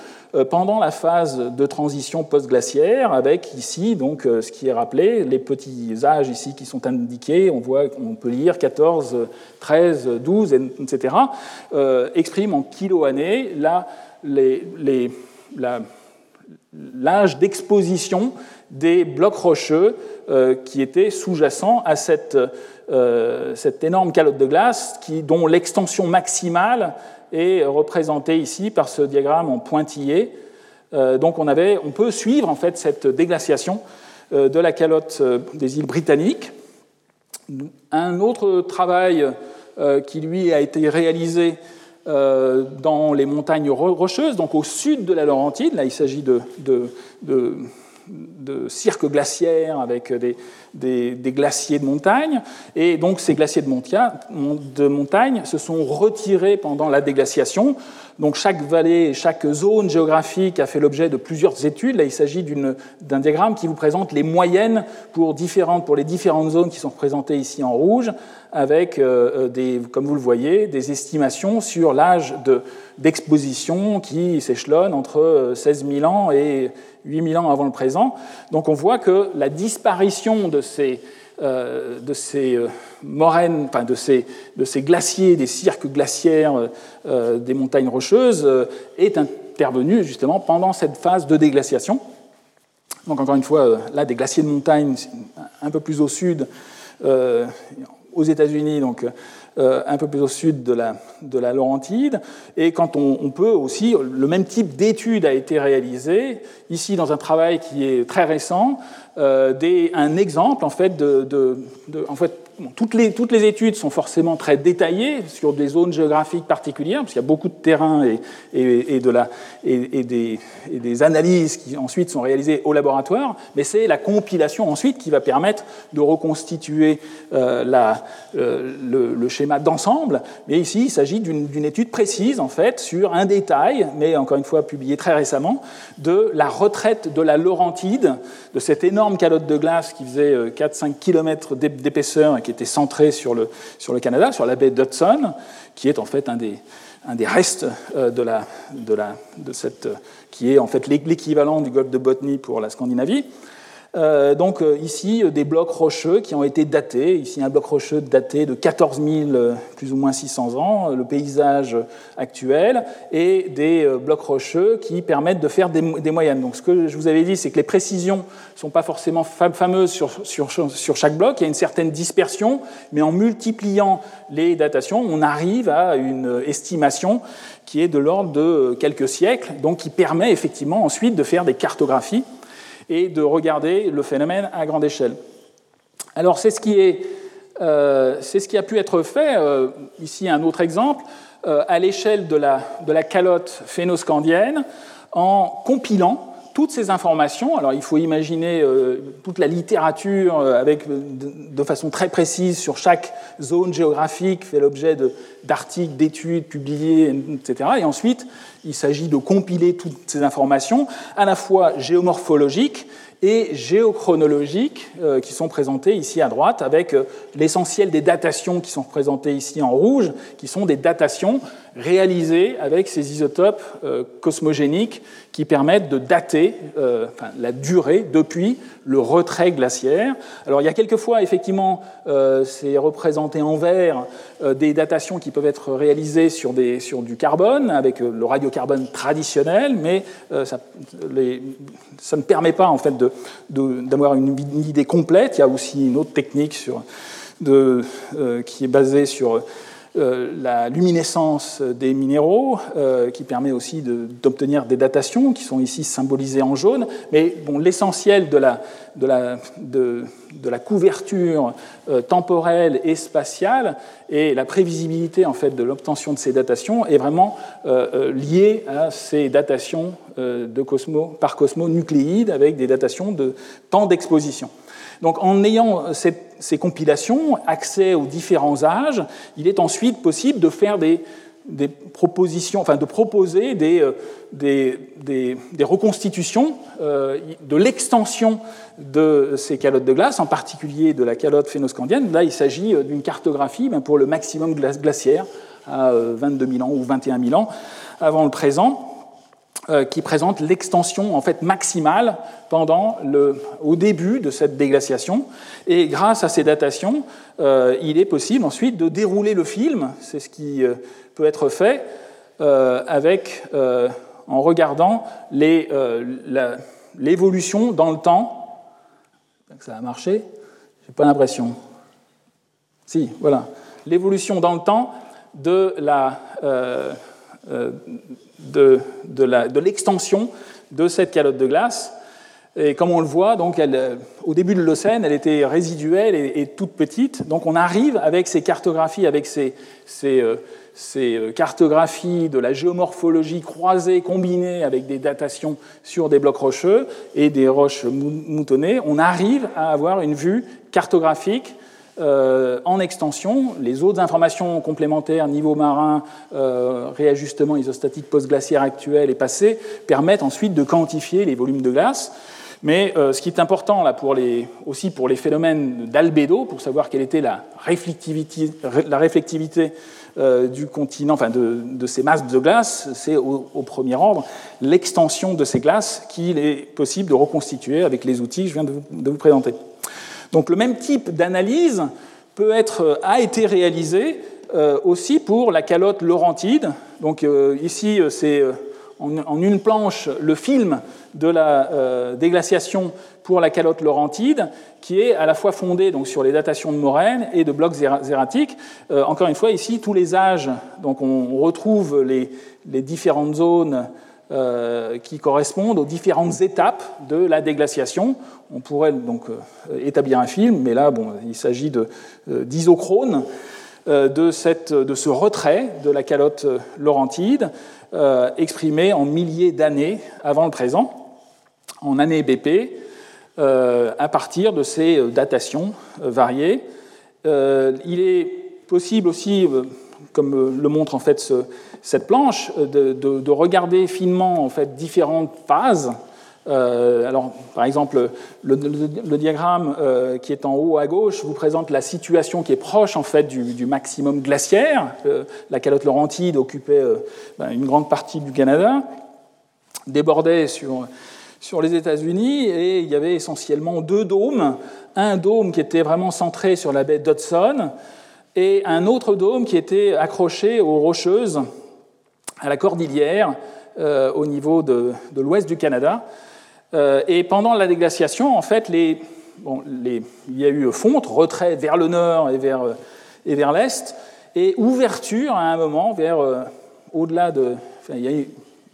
pendant la phase de transition post-glaciaire, avec ici donc euh, ce qui est rappelé, les petits âges ici qui sont indiqués, on voit, peut lire 14, 13, 12, etc., euh, expriment en kilo-années l'âge d'exposition des blocs rocheux qui étaient sous-jacents à cette, cette, énorme calotte de glace dont l'extension maximale est représenté ici par ce diagramme en pointillé. Euh, donc on, avait, on peut suivre en fait cette déglaciation euh, de la calotte euh, des îles britanniques. Un autre travail qui lui a été réalisé dans les montagnes rocheuses, donc au sud de la Laurentide, là il s'agit de de cirques glaciaires avec des, des, glaciers de montagne. Et donc ces glaciers de, montagne se sont retirés pendant la déglaciation. Donc chaque vallée, chaque zone géographique a fait l'objet de plusieurs études. Là, il s'agit d'un diagramme qui vous présente les moyennes pour, différentes, pour les différentes zones qui sont représentées ici en rouge, avec, euh, des, comme vous le voyez, des estimations sur l'âge d'exposition qui s'échelonne entre 16 euh, 000 ans et 8 000 ans avant le présent. Donc on voit que la disparition de ces, euh, de ces euh, moraines, enfin de ces, de ces glaciers, des cirques glaciaires euh, des montagnes rocheuses, est intervenue justement pendant cette phase de déglaciation. Donc encore une fois, là, des glaciers de montagne un peu plus au sud, aux États-Unis, donc un peu plus au sud de la, de la Laurentide. Et quand on, peut aussi, le même type d'étude a été réalisé, ici dans un travail qui est très récent, un exemple en fait de, en fait toutes, les, études sont forcément très détaillées sur des zones géographiques particulières, parce qu'il y a beaucoup de terrain et, des, analyses qui ensuite sont réalisées au laboratoire, mais c'est la compilation ensuite qui va permettre de reconstituer euh, euh, le, le, schéma d'ensemble. Mais ici, il s'agit d'une étude précise, en fait, sur un détail, mais encore une fois publié très récemment, de la retraite de la Laurentide, de cette énorme calotte de glace qui faisait 4-5 euh, km d'épaisseur et qui était centré sur le, Canada, sur la baie d'Hudson, qui est en fait un des, restes euh, de, la, cette, qui est en fait l'équivalent du golfe de Botany pour la Scandinavie. Euh, donc euh, ici, euh, des blocs rocheux qui ont été datés. Ici, un bloc rocheux daté de 14 000, plus ou moins 600 ans, le paysage actuel, et des blocs rocheux qui permettent de faire des, moyennes. Donc ce que je vous avais dit, c'est que les précisions ne sont pas forcément fameuses sur, sur, sur, chaque bloc. Il y a une certaine dispersion, mais en multipliant les datations, on arrive à une estimation qui est de l'ordre de quelques siècles, donc qui permet effectivement ensuite de faire des cartographies et de regarder le phénomène à grande échelle. Alors c'est ce qui, euh, ce qui a pu être fait, euh, ici un autre exemple, euh, à l'échelle de la, de la calotte phénoscandienne, en compilant toutes ces informations. Alors il faut imaginer toute la littérature avec, de, façon très précise sur chaque zone géographique, fait l'objet d'articles, d'études publiés, etc. Et ensuite il s'agit de compiler toutes ces informations, à la fois géomorphologiques et géochronologiques, euh, qui sont présentées ici à droite, avec euh, l'essentiel des datations qui sont représentées ici en rouge, qui sont des datations réalisées avec ces isotopes euh, cosmogéniques qui permettent de dater la durée depuis le retrait glaciaire. Alors il y a quelquefois, effectivement, c'est représenté en vert, des datations qui peuvent être réalisées sur, des, sur du carbone, avec le radiocarbone traditionnel, mais ça, ça, ne permet pas en fait d'avoir une, idée complète. Il y a aussi une autre technique sur, de, euh, qui est basée sur euh, la luminescence des minéraux, euh, qui permet aussi d'obtenir des datations qui sont ici symbolisées en jaune. Mais bon, l'essentiel de la, couverture temporelle et spatiale et la prévisibilité en fait de l'obtention de ces datations est vraiment liée à ces datations de par cosmonucléides avec des datations de temps d'exposition. Donc en ayant ces compilations, accès aux différents âges, il est ensuite possible de faire des, propositions, enfin de proposer des, euh, reconstitutions euh, de l'extension de ces calottes de glace, en particulier de la calotte phénoscandienne. Là, il s'agit euh, d'une cartographie ben, pour le maximum glaciaire à 22 000 ans ou 21 000 ans avant le présent. Euh, qui présente l'extension en fait maximale pendant le, au début de cette déglaciation. Et grâce à ces datations, euh, il est possible ensuite de dérouler le film. C'est ce qui euh, peut être fait avec, en regardant l'évolution dans le temps. Ça a marché J'ai pas l'impression. Si, voilà. L'évolution dans le temps de la de, de l'extension de, cette calotte de glace. Et comme on le voit, donc elle, euh, au début de l'Océan, elle était résiduelle et, toute petite. Donc on arrive avec ces cartographies, avec ces, ces, euh, ces, euh, cartographies de la géomorphologie croisées, combinées avec des datations sur des blocs rocheux et des roches moutonnées, on arrive à avoir une vue cartographique en extension, les autres informations complémentaires, niveau marin, euh, réajustement isostatique post-glaciaire actuel et passé, permettent ensuite de quantifier les volumes de glace. Mais euh, ce qui est important là, aussi pour les phénomènes d'albédo, pour savoir quelle était la réflectivité, du continent, enfin de, ces masses de glace, c'est au, premier ordre l'extension de ces glaces qu'il est possible de reconstituer avec les outils que je viens de vous présenter. Donc le même type d'analyse peut être, euh, a été réalisé euh, aussi pour la calotte laurentide. Donc euh, ici, c'est en, une planche le film de la déglaciation pour la calotte laurentide, qui est à la fois fondé donc, sur les datations de moraines et de blocs zératiques. encore une fois, ici, tous les âges, donc on retrouve les différentes zones qui correspondent aux différentes étapes de la déglaciation. On pourrait donc établir un film, mais là, bon, il s'agit d'isochrone. De, de, de, ce retrait de la calotte laurentide, exprimé en milliers d'années avant le présent, en années BP, à partir de ces datations variées. il est possible aussi comme euh, le montre en fait cette planche, euh, de, regarder finement en fait différentes phases. Euh, alors, par exemple, le, diagramme qui est en haut à gauche vous présente la situation qui est proche en fait du, maximum glaciaire. la calotte laurentide occupait ben, une grande partie du Canada, débordait sur, sur les États-Unis et il y avait essentiellement deux dômes. Un dôme qui était vraiment centré sur la baie d'Hudson et un autre dôme qui était accroché aux Rocheuses, à la Cordillère, euh, au niveau de, l'ouest du Canada. Euh, et pendant la déglaciation, en fait, les, les, il y a eu fonte, retrait vers le nord et vers, et vers l'est, et ouverture à un moment vers au-delà de. Il y a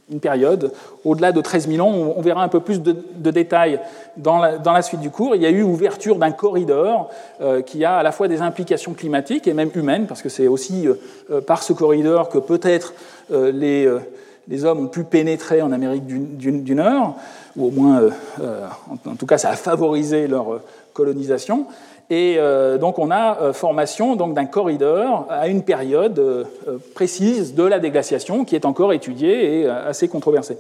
une période, au-delà de 13 000 ans, on verra un peu plus de, détails dans la, suite du cours. Il y a eu ouverture d'un corridor euh, qui a à la fois des implications climatiques et même humaines, parce que c'est aussi euh, euh, par ce corridor que peut-être les, hommes ont pu pénétrer en Amérique du, Nord, ou au moins, en, tout cas, ça a favorisé leur colonisation. Et euh, donc on a euh, formation d'un corridor à une période euh, précise de la déglaciation qui est encore étudiée et assez controversée.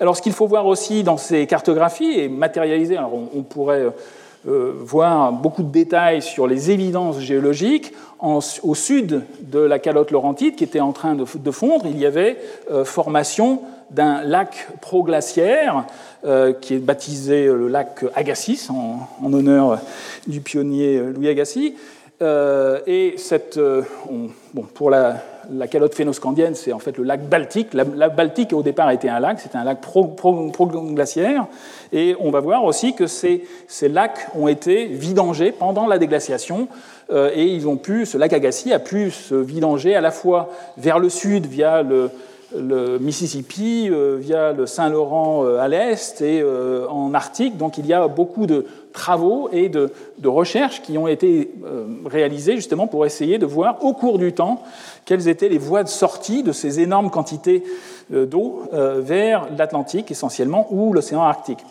Alors ce qu'il faut voir aussi dans ces cartographies et matérialiser, alors on, pourrait voir beaucoup de détails sur les évidences géologiques. au sud de la calotte laurentide qui était en train de, fondre, il y avait formation d'un lac proglaciaire euh, qui est baptisé le lac Agassiz en, honneur du pionnier Louis Agassiz. Euh, et cette, euh, bon, pour la, calotte phénoscandienne, c'est en fait le lac Baltique. La, Baltique, au départ, était un lac, c'était un lac proglaciaire. et on va voir aussi que ces, lacs ont été vidangés pendant la déglaciation. et ils ont pu, ce lac Agassiz a pu se vidanger à la fois vers le sud via le, Mississippi, euh, via le Saint-Laurent euh, à l'est et euh, en Arctique. Donc il y a beaucoup de travaux et de, recherches qui ont été réalisés justement pour essayer de voir au cours du temps quelles étaient les voies de sortie de ces énormes quantités d'eau vers l'Atlantique essentiellement ou l'océan Arctique.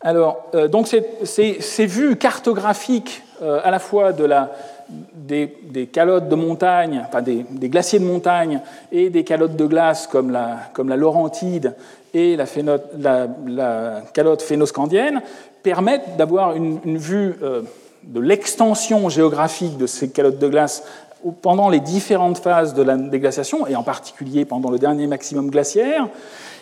Alors, donc ces, vues cartographiques à la fois de la, des, calottes de montagne, enfin des, glaciers de montagne et des calottes de glace comme la, la Laurentide et la, la, calotte phénoscandienne permettent d'avoir une, vue euh, de l'extension géographique de ces calottes de glace pendant les différentes phases de la déglaciation, et en particulier pendant le dernier maximum glaciaire.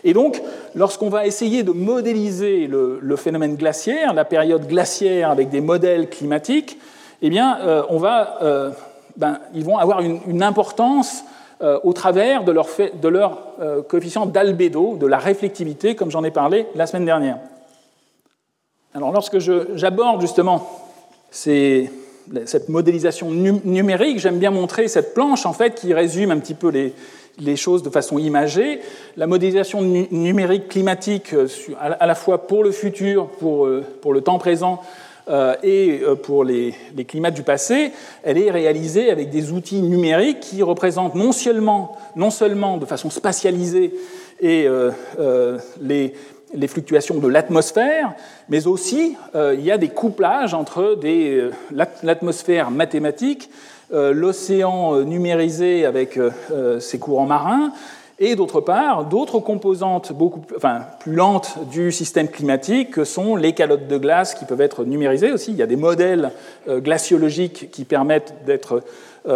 Et donc, lorsqu'on va essayer de modéliser le, phénomène glaciaire, la période glaciaire avec des modèles climatiques, eh bien, euh, on va, euh, ben, ils vont avoir une, importance euh, au travers de leur, de leur coefficient d'albédo, de la réflectivité, comme j'en ai parlé la semaine dernière. Alors, lorsque j'aborde justement cette modélisation numérique, j'aime bien montrer cette planche en fait qui résume un petit peu les, choses de façon imagée. La modélisation numérique climatique, à la fois pour le futur, pour, pour le temps présent, euh, et euh, pour les, climats du passé, elle est réalisée avec des outils numériques qui représentent non seulement, non seulement de façon spatialisée et, euh, les, fluctuations de l'atmosphère, mais aussi il y a des couplages entre l'atmosphère mathématique, l'océan numérisé avec ses courants marins, et d'autre part, d'autres composantes beaucoup enfin, plus lentes du système climatique que sont les calottes de glace qui peuvent être numérisées aussi. Il y a des modèles euh, glaciologiques qui permettent d'être euh,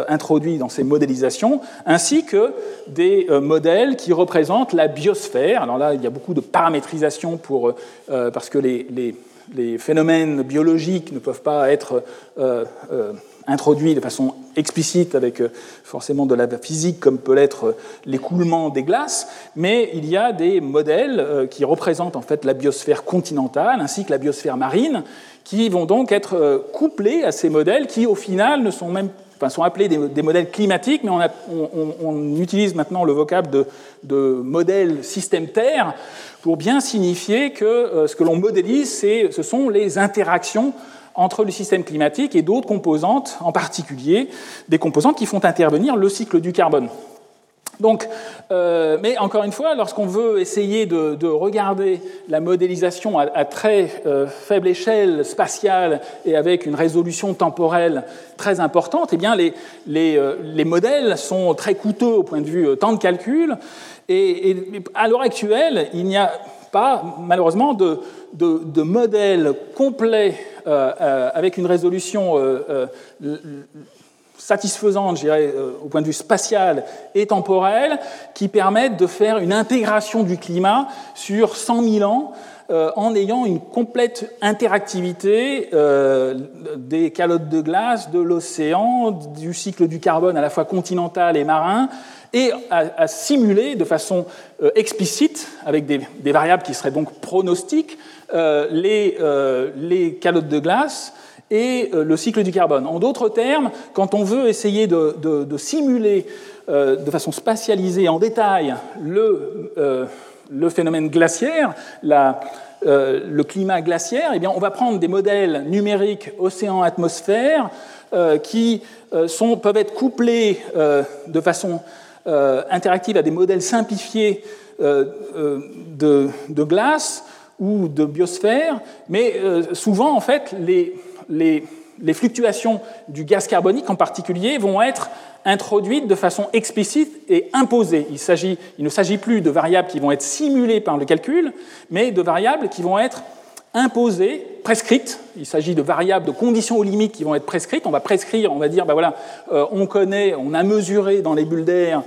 introduits dans ces modélisations, ainsi que des euh, modèles qui représentent la biosphère. Alors là, il y a beaucoup de paramétrisation pour, parce que les, les, phénomènes biologiques ne peuvent pas être introduit de façon explicite avec euh, forcément de la physique comme peut l'être euh, l'écoulement des glaces, mais il y a des modèles euh, qui représentent en fait la biosphère continentale ainsi que la biosphère marine qui vont donc être couplés à ces modèles qui au final ne sont même enfin, sont appelés des, modèles climatiques, mais on, utilise maintenant le vocable de, modèle système Terre pour bien signifier que euh, ce que l'on modélise, ce sont les interactions entre le système climatique et d'autres composantes, en particulier des composantes qui font intervenir le cycle du carbone. Donc, euh, mais encore une fois, lorsqu'on veut essayer de, regarder la modélisation à, très euh, faible échelle spatiale et avec une résolution temporelle très importante, eh bien les, euh, les modèles sont très coûteux au point de vue temps de calcul. Et, à l'heure actuelle, il n'y a pas, malheureusement, de, de, de modèle complet avec une résolution satisfaisantes, je dirais, euh, au point de vue spatial et temporel, qui permettent de faire une intégration du climat sur 100 000 ans euh, en ayant une complète interactivité euh, des calottes de glace, de l'océan, du cycle du carbone à la fois continental et marin, et à, simuler de façon explicite, avec des, variables qui seraient donc pronostiques, les, les calottes de glace et euh, le cycle du carbone. En d'autres termes, quand on veut essayer de, simuler euh, de façon spatialisée en détail le, euh, phénomène glaciaire, le climat glaciaire, eh bien, on va prendre des modèles numériques océan-atmosphère qui peuvent être couplés de façon interactive à des modèles simplifiés de, de, glace ou de biosphère, mais souvent, en fait, les, les, fluctuations du gaz carbonique en particulier vont être introduites de façon explicite et imposée. Il, ne s'agit plus de variables qui vont être simulées par le calcul, mais de variables qui vont être imposées, prescrites. Il s'agit de variables de conditions aux limites qui vont être prescrites. On va prescrire, on va dire, ben voilà, euh, on connaît, on a mesuré dans les bulles d'air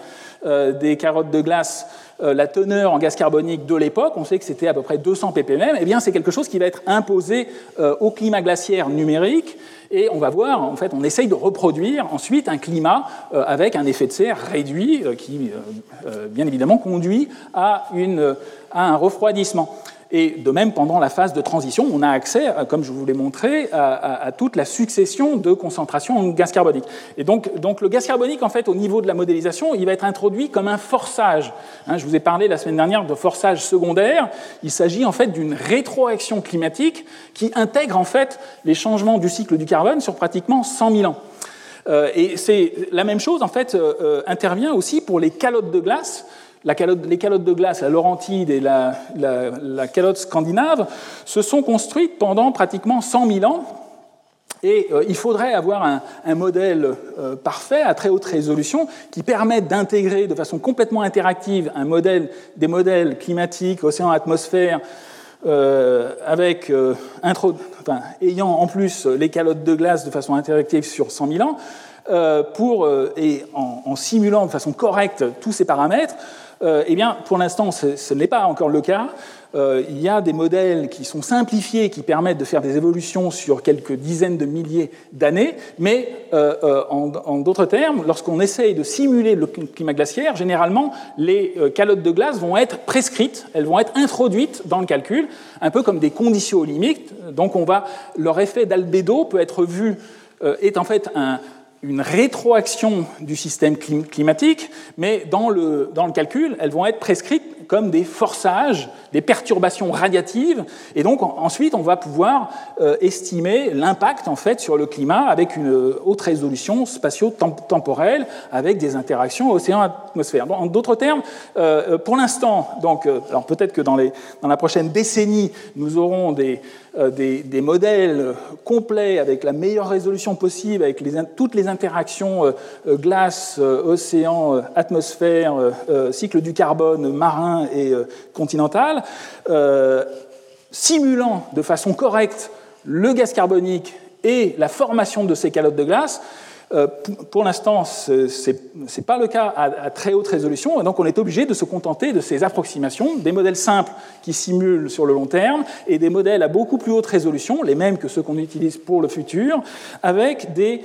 euh, des carottes de glace la teneur en gaz carbonique de l'époque, on sait que c'était à peu près 200 ppm, eh bien c'est quelque chose qui va être imposé euh, au climat glaciaire numérique et on va voir, en fait, on essaye de reproduire ensuite un climat euh, avec un effet de serre réduit qui, bien évidemment, conduit à, une, à un refroidissement. Et de même, pendant la phase de transition, on a accès, euh, comme je vous l'ai montré, à, toute la succession de concentrations en gaz carbonique. Et donc, donc, le gaz carbonique, en fait, au niveau de la modélisation, il va être introduit comme un forçage. Hein, je vous ai parlé la semaine dernière de forçage secondaire. Il s'agit en fait d'une rétroaction climatique qui intègre en fait les changements du cycle du carbone sur pratiquement 100 000 ans. Euh, et c'est la même chose, en fait, euh, intervient aussi pour les calottes de glace les calottes de glace, la Laurentide et la, calotte scandinave, se sont construites pendant pratiquement 100 000 ans. Et euh, il faudrait avoir un, modèle euh, parfait à très haute résolution qui permette d'intégrer de façon complètement interactive un modèle, des modèles climatiques, océan-atmosphère, euh, avec, ayant en plus les calottes de glace de façon interactive sur 100 000 ans, pour, et en, simulant de façon correcte tous ces paramètres, euh, eh bien, pour l'instant, ce, n'est pas encore le cas. Euh, il y a des modèles qui sont simplifiés, qui permettent de faire des évolutions sur quelques dizaines de milliers d'années, mais euh, en, d'autres termes, lorsqu'on essaye de simuler le climat glaciaire, généralement, les calottes de glace vont être prescrites, elles vont être introduites dans le calcul, un peu comme des conditions limites. Donc, on va, leur effet d'albédo peut être vu, est en fait un, une rétroaction du système climatique, mais dans le, dans le calcul, elles vont être prescrites comme des forçages, des perturbations radiatives, et donc ensuite on va pouvoir euh, estimer l'impact en fait sur le climat avec une haute résolution spatio-temporelle, avec des interactions océan-atmosphère. En d'autres termes, euh, euh, pour l'instant, donc, alors peut-être que dans, les, dans la prochaine décennie, nous aurons des, euh, des, modèles complets avec la meilleure résolution possible, avec toutes les interactions euh, euh, glace, océan, atmosphère, cycle du carbone marin et continental, simulant de façon correcte le gaz carbonique et la formation de ces calottes de glace, euh, pour l'instant, ce n'est pas le cas à, très haute résolution, et donc on est obligé de se contenter de ces approximations, des modèles simples qui simulent sur le long terme, et des modèles à beaucoup plus haute résolution, les mêmes que ceux qu'on utilise pour le futur, avec des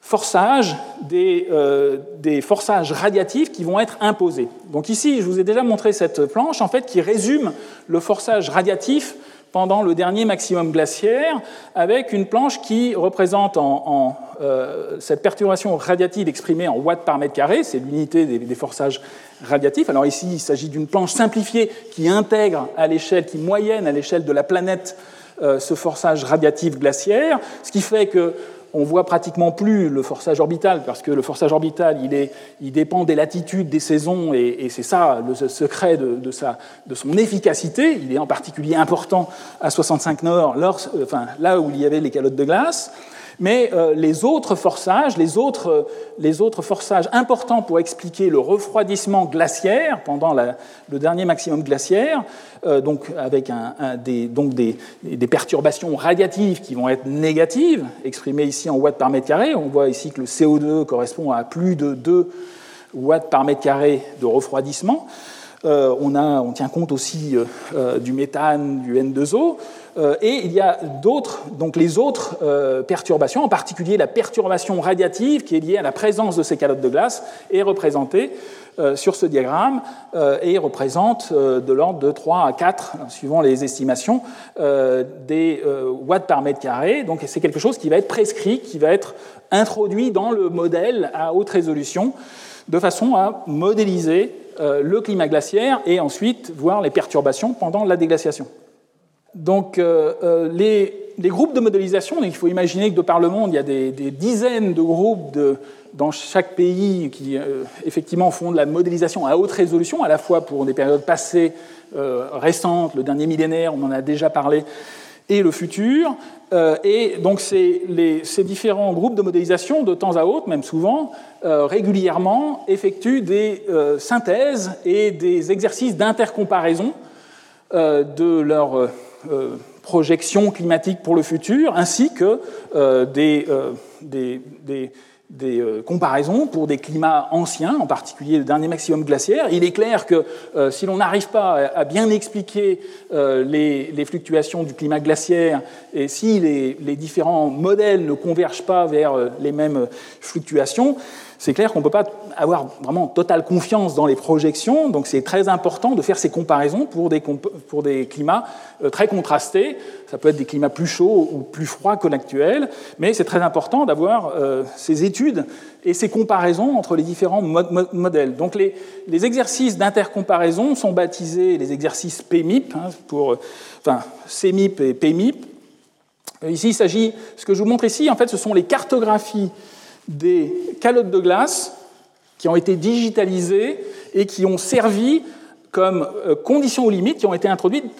forçages, des, euh, des, forçages radiatifs qui vont être imposés. Donc ici, je vous ai déjà montré cette planche, en fait, qui résume le forçage radiatif pendant le dernier maximum glaciaire, avec une planche qui représente en, euh, cette perturbation radiative exprimée en watts par mètre carré, c'est l'unité des, forçages radiatifs. Alors ici, il s'agit d'une planche simplifiée qui intègre à l'échelle, qui moyenne à l'échelle de la planète euh, ce forçage radiatif glaciaire, ce qui fait que on voit pratiquement plus le forçage orbital, parce que le forçage orbital, il, est, il dépend des latitudes, des saisons, et, c'est ça le secret de, sa, de, son efficacité. Il est en particulier important à 65 Nord, enfin, là où il y avait les calottes de glace. Mais euh, les autres forçages, autres, les autres, forçages importants pour expliquer le refroidissement glaciaire pendant le dernier maximum glaciaire, euh, donc avec des, perturbations radiatives qui vont être négatives, exprimées ici en watts par mètre carré. On voit ici que le CO2 correspond à plus de 2 watts par mètre carré de refroidissement. Euh, on, tient compte aussi du méthane, du N2O. Euh, et il y a d'autres, donc les autres euh, perturbations, en particulier la perturbation radiative qui est liée à la présence de ces calottes de glace, est représentée euh, sur ce diagramme et représente de l'ordre de 3 à 4, suivant les estimations, des watts par mètre carré. Donc c'est quelque chose qui va être prescrit, qui va être introduit dans le modèle à haute résolution, de façon à modéliser le climat glaciaire et ensuite voir les perturbations pendant la déglaciation. Donc, euh, euh, les, groupes de modélisation, il faut imaginer que de par le monde, il y a des, dizaines de groupes dans chaque pays qui, euh, effectivement, font de la modélisation à haute résolution, à la fois pour des périodes passées, récentes, le dernier millénaire, on en a déjà parlé, et le futur. et donc, ces, différents groupes de modélisation, de temps à autre, même souvent, régulièrement, effectuent des synthèses et des exercices d'intercomparaison de leur euh, projections climatiques pour le futur, ainsi que euh, des, euh, des, des, des comparaisons pour des climats anciens, en particulier le dernier maximum glaciaire. Il est clair que si l'on n'arrive pas à bien expliquer les, les, fluctuations du climat glaciaire et si les, les, différents modèles ne convergent pas vers les mêmes fluctuations, c'est clair qu'on ne peut pas avoir vraiment totale confiance dans les projections, donc c'est très important de faire ces comparaisons pour des, climats euh, très contrastés. Ça peut être des climats plus chauds ou plus froids que l'actuel, mais c'est très important d'avoir euh, ces études et ces comparaisons entre les différents modèles. Donc les, exercices d'intercomparaison sont baptisés les exercices PMIP, hein, pour, enfin CMIP et PMIP. Ici, il s'agit, ce que je vous montre ici, en fait, ce sont les cartographies des calottes de glace qui ont été digitalisées et qui ont servi comme euh, conditions aux limites, qui ont été introduites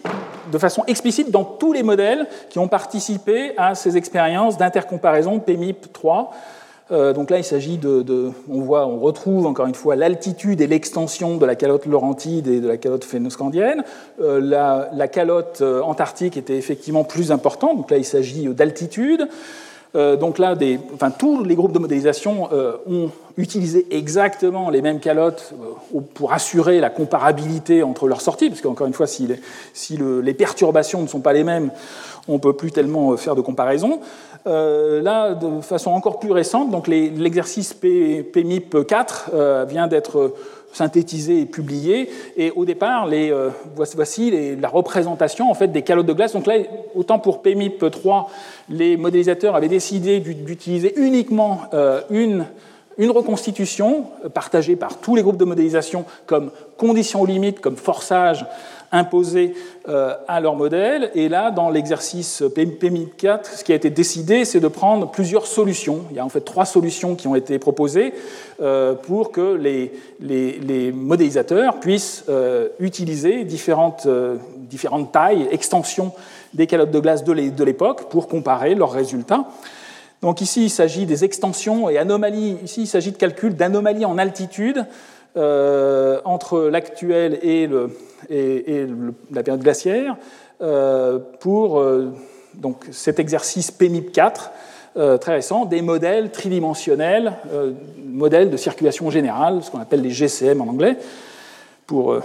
de façon explicite dans tous les modèles qui ont participé à ces expériences d'intercomparaison PMIP 3. Euh, donc là, il s'agit de, on voit, on retrouve encore une fois l'altitude et l'extension de la calotte laurentide et de la calotte phénoscandienne. Euh, la, la, calotte antarctique était effectivement plus importante, donc là, il s'agit d'altitude. Euh, donc là, enfin, tous les groupes de modélisation euh, ont utilisé exactement les mêmes calottes euh, pour assurer la comparabilité entre leurs sorties, parce qu'encore une fois, si, les, perturbations ne sont pas les mêmes, on ne peut plus tellement faire de comparaison. là, de façon encore plus récente, donc l'exercice PMIP 4 vient d'être synthétisé et publié. Et au départ, les, euh, voici la représentation en fait, des calottes de glace. Donc là, autant pour PMIP 3, les modélisateurs avaient décidé d'utiliser uniquement euh, une, une reconstitution euh, partagée par tous les groupes de modélisation comme condition limite, comme forçage imposés euh, à leur modèle. Et là, dans l'exercice PMI 4, ce qui a été décidé, c'est de prendre plusieurs solutions. Il y a en fait trois solutions qui ont été proposées euh, pour que les, modélisateurs puissent utiliser différentes tailles, extensions des calottes de glace de l'époque pour comparer leurs résultats. Donc ici, il s'agit des extensions et anomalies. Ici, il s'agit de calculs d'anomalies en altitude entre l'actuel et la période glaciaire euh, pour euh, donc, cet exercice PMIP 4 euh, très récent, des modèles tridimensionnels, modèles de circulation générale, ce qu'on appelle les GCM en anglais. Pour,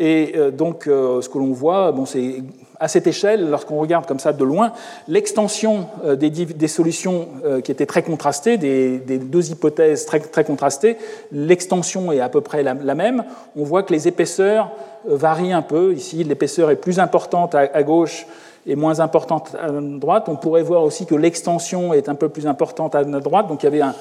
et donc, ce que l'on voit, bon, c'est à cette échelle, lorsqu'on regarde comme ça de loin, l'extension des, des, solutions qui étaient très contrastées, des, des deux hypothèses très, très contrastées, l'extension est à peu près la, même. On voit que les épaisseurs varie un peu. Ici, l'épaisseur est plus importante à, gauche est moins importante à droite. On pourrait voir aussi que l'extension est un peu plus importante à droite. Donc il y avait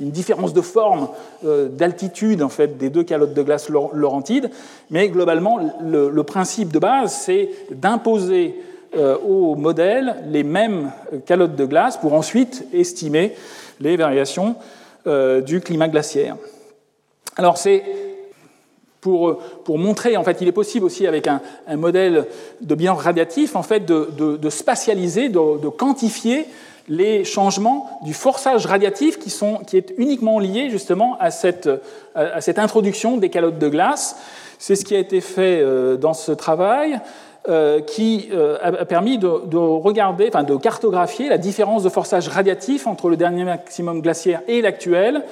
une différence de forme, euh, d'altitude en fait des deux calottes de glace Laurentides. Mais globalement, le, principe de base, c'est d'imposer euh, au modèle les mêmes calottes de glace pour ensuite estimer les variations euh, du climat glaciaire. Alors c'est pour, pour, montrer, en fait, il est possible aussi avec un, modèle de bilan radiatif, en fait, de, spatialiser, de, quantifier les changements du forçage radiatif qui, sont, qui est uniquement lié justement à cette, à cette introduction des calottes de glace. C'est ce qui a été fait euh, dans ce travail. Euh, qui euh, a permis de, regarder, enfin de cartographier la différence de forçage radiatif entre le dernier maximum glaciaire et l'actuel,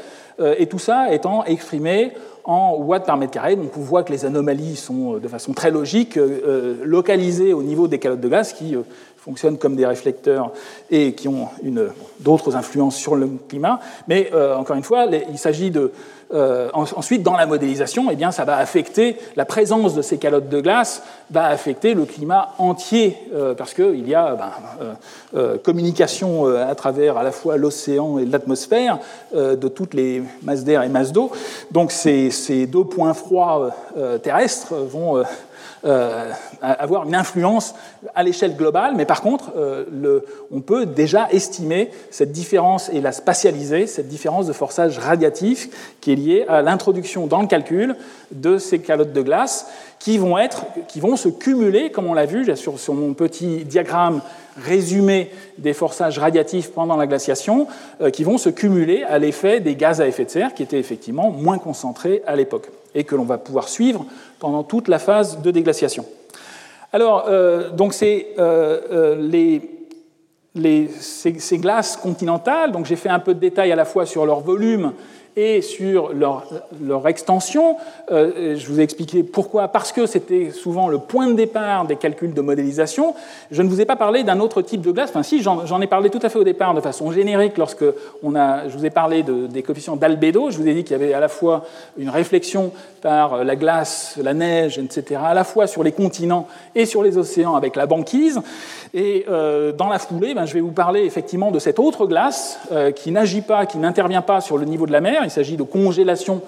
et tout ça étant exprimé en watts par mètre carré. Donc on voit que les anomalies sont de façon très logique localisées au niveau des calottes de glace qui fonctionnent comme des réflecteurs et qui ont d'autres influences sur le climat. Mais euh, encore une fois, il s'agit de... Euh, ensuite, dans la modélisation, eh bien, ça va affecter la présence de ces calottes de glace, va affecter le climat entier, euh, parce qu'il y a ben, communication à travers à la fois l'océan et l'atmosphère de toutes les masses d'air et masses d'eau. Donc ces, deux points froids terrestres vont euh, avoir une influence à l'échelle globale, mais par contre, euh, on peut déjà estimer cette différence et la spatialiser, cette différence de forçage radiatif qui est liée à l'introduction dans le calcul de ces calottes de glace qui vont, se cumuler, comme on l'a vu sur, sur mon petit diagramme résumé des forçages radiatifs pendant la glaciation, euh, qui vont se cumuler à l'effet des gaz à effet de serre qui étaient effectivement moins concentrés à l'époque et que l'on va pouvoir suivre pendant toute la phase de déglaciation. Alors, euh, donc c'est euh, euh, les, ces, ces, glaces continentales, donc j'ai fait un peu de détails à la fois sur leur volume et sur leur, extension. Euh, je vous ai expliqué pourquoi. Parce que c'était souvent le point de départ des calculs de modélisation. Je ne vous ai pas parlé d'un autre type de glace. Enfin, si, j'en ai parlé tout à fait au départ de façon générique lorsque je vous ai parlé de, des coefficients d'albédo. Je vous ai dit qu'il y avait à la fois une réflexion par la glace, la neige, etc., à la fois sur les continents et sur les océans avec la banquise. Et euh, dans la foulée, ben, je vais vous parler effectivement de cette autre glace euh, qui n'agit pas, qui n'intervient pas sur le niveau de la mer. Il s'agit de congélation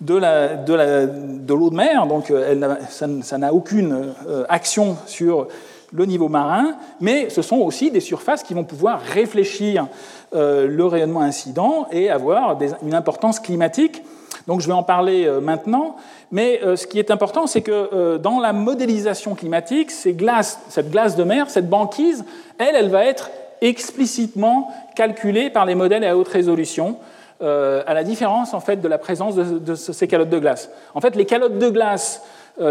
de l'eau de, mer, donc euh, ça n'a aucune action sur le niveau marin, mais ce sont aussi des surfaces qui vont pouvoir réfléchir le rayonnement incident et avoir une importance climatique. Donc je vais en parler maintenant. Mais euh, ce qui est important, c'est que euh, dans la modélisation climatique, cette glace de mer, cette banquise, elle, elle va être explicitement calculée par les modèles à haute résolution, euh, à la différence en fait de la présence de, ces calottes de glace. En fait, les calottes de glace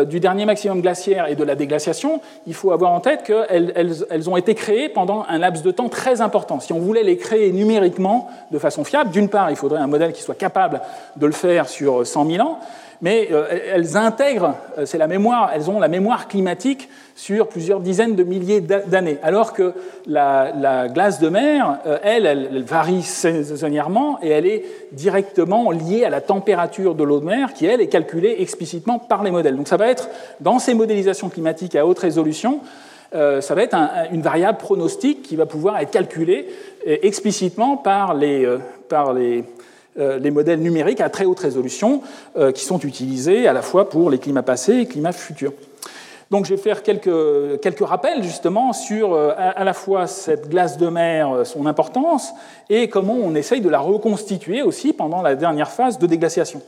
du dernier maximum glaciaire et de la déglaciation, il faut avoir en tête qu'elles elles, ont été créées pendant un laps de temps très important. Si on voulait les créer numériquement de façon fiable, d'une part, il faudrait un modèle qui soit capable de le faire sur 100 000 ans, mais euh, elles intègrent, euh, c'est la mémoire, elles ont la mémoire climatique sur plusieurs dizaines de milliers d'années, alors que la, glace de mer, euh, elle, elle, varie saisonnièrement et elle est directement liée à la température de l'eau de mer, qui elle est calculée explicitement par les modèles. Donc ça va être dans ces modélisations climatiques à haute résolution, ça va être une variable pronostique qui va pouvoir être calculée explicitement par les, par les les modèles numériques à très haute résolution euh, qui sont utilisés à la fois pour les climats passés et les climats futurs. Donc je vais faire quelques, quelques rappels justement sur euh, à, la fois cette glace de mer, son importance, et comment on essaye de la reconstituer aussi pendant la dernière phase de déglaciation.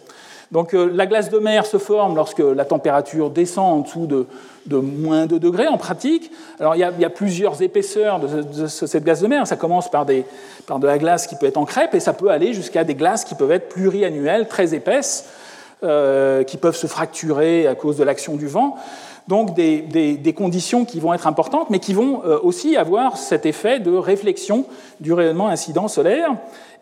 Donc la glace de mer se forme lorsque la température descend en dessous de de moins 2 degrés en pratique. Alors il y a, plusieurs épaisseurs de, cette glace de mer. Ça commence par, des, par de la glace qui peut être en crêpe et ça peut aller jusqu'à des glaces qui peuvent être pluriannuelles, très épaisses, euh, qui peuvent se fracturer à cause de l'action du vent. Donc des, des, conditions qui vont être importantes, mais qui vont euh, aussi avoir cet effet de réflexion du rayonnement incident solaire.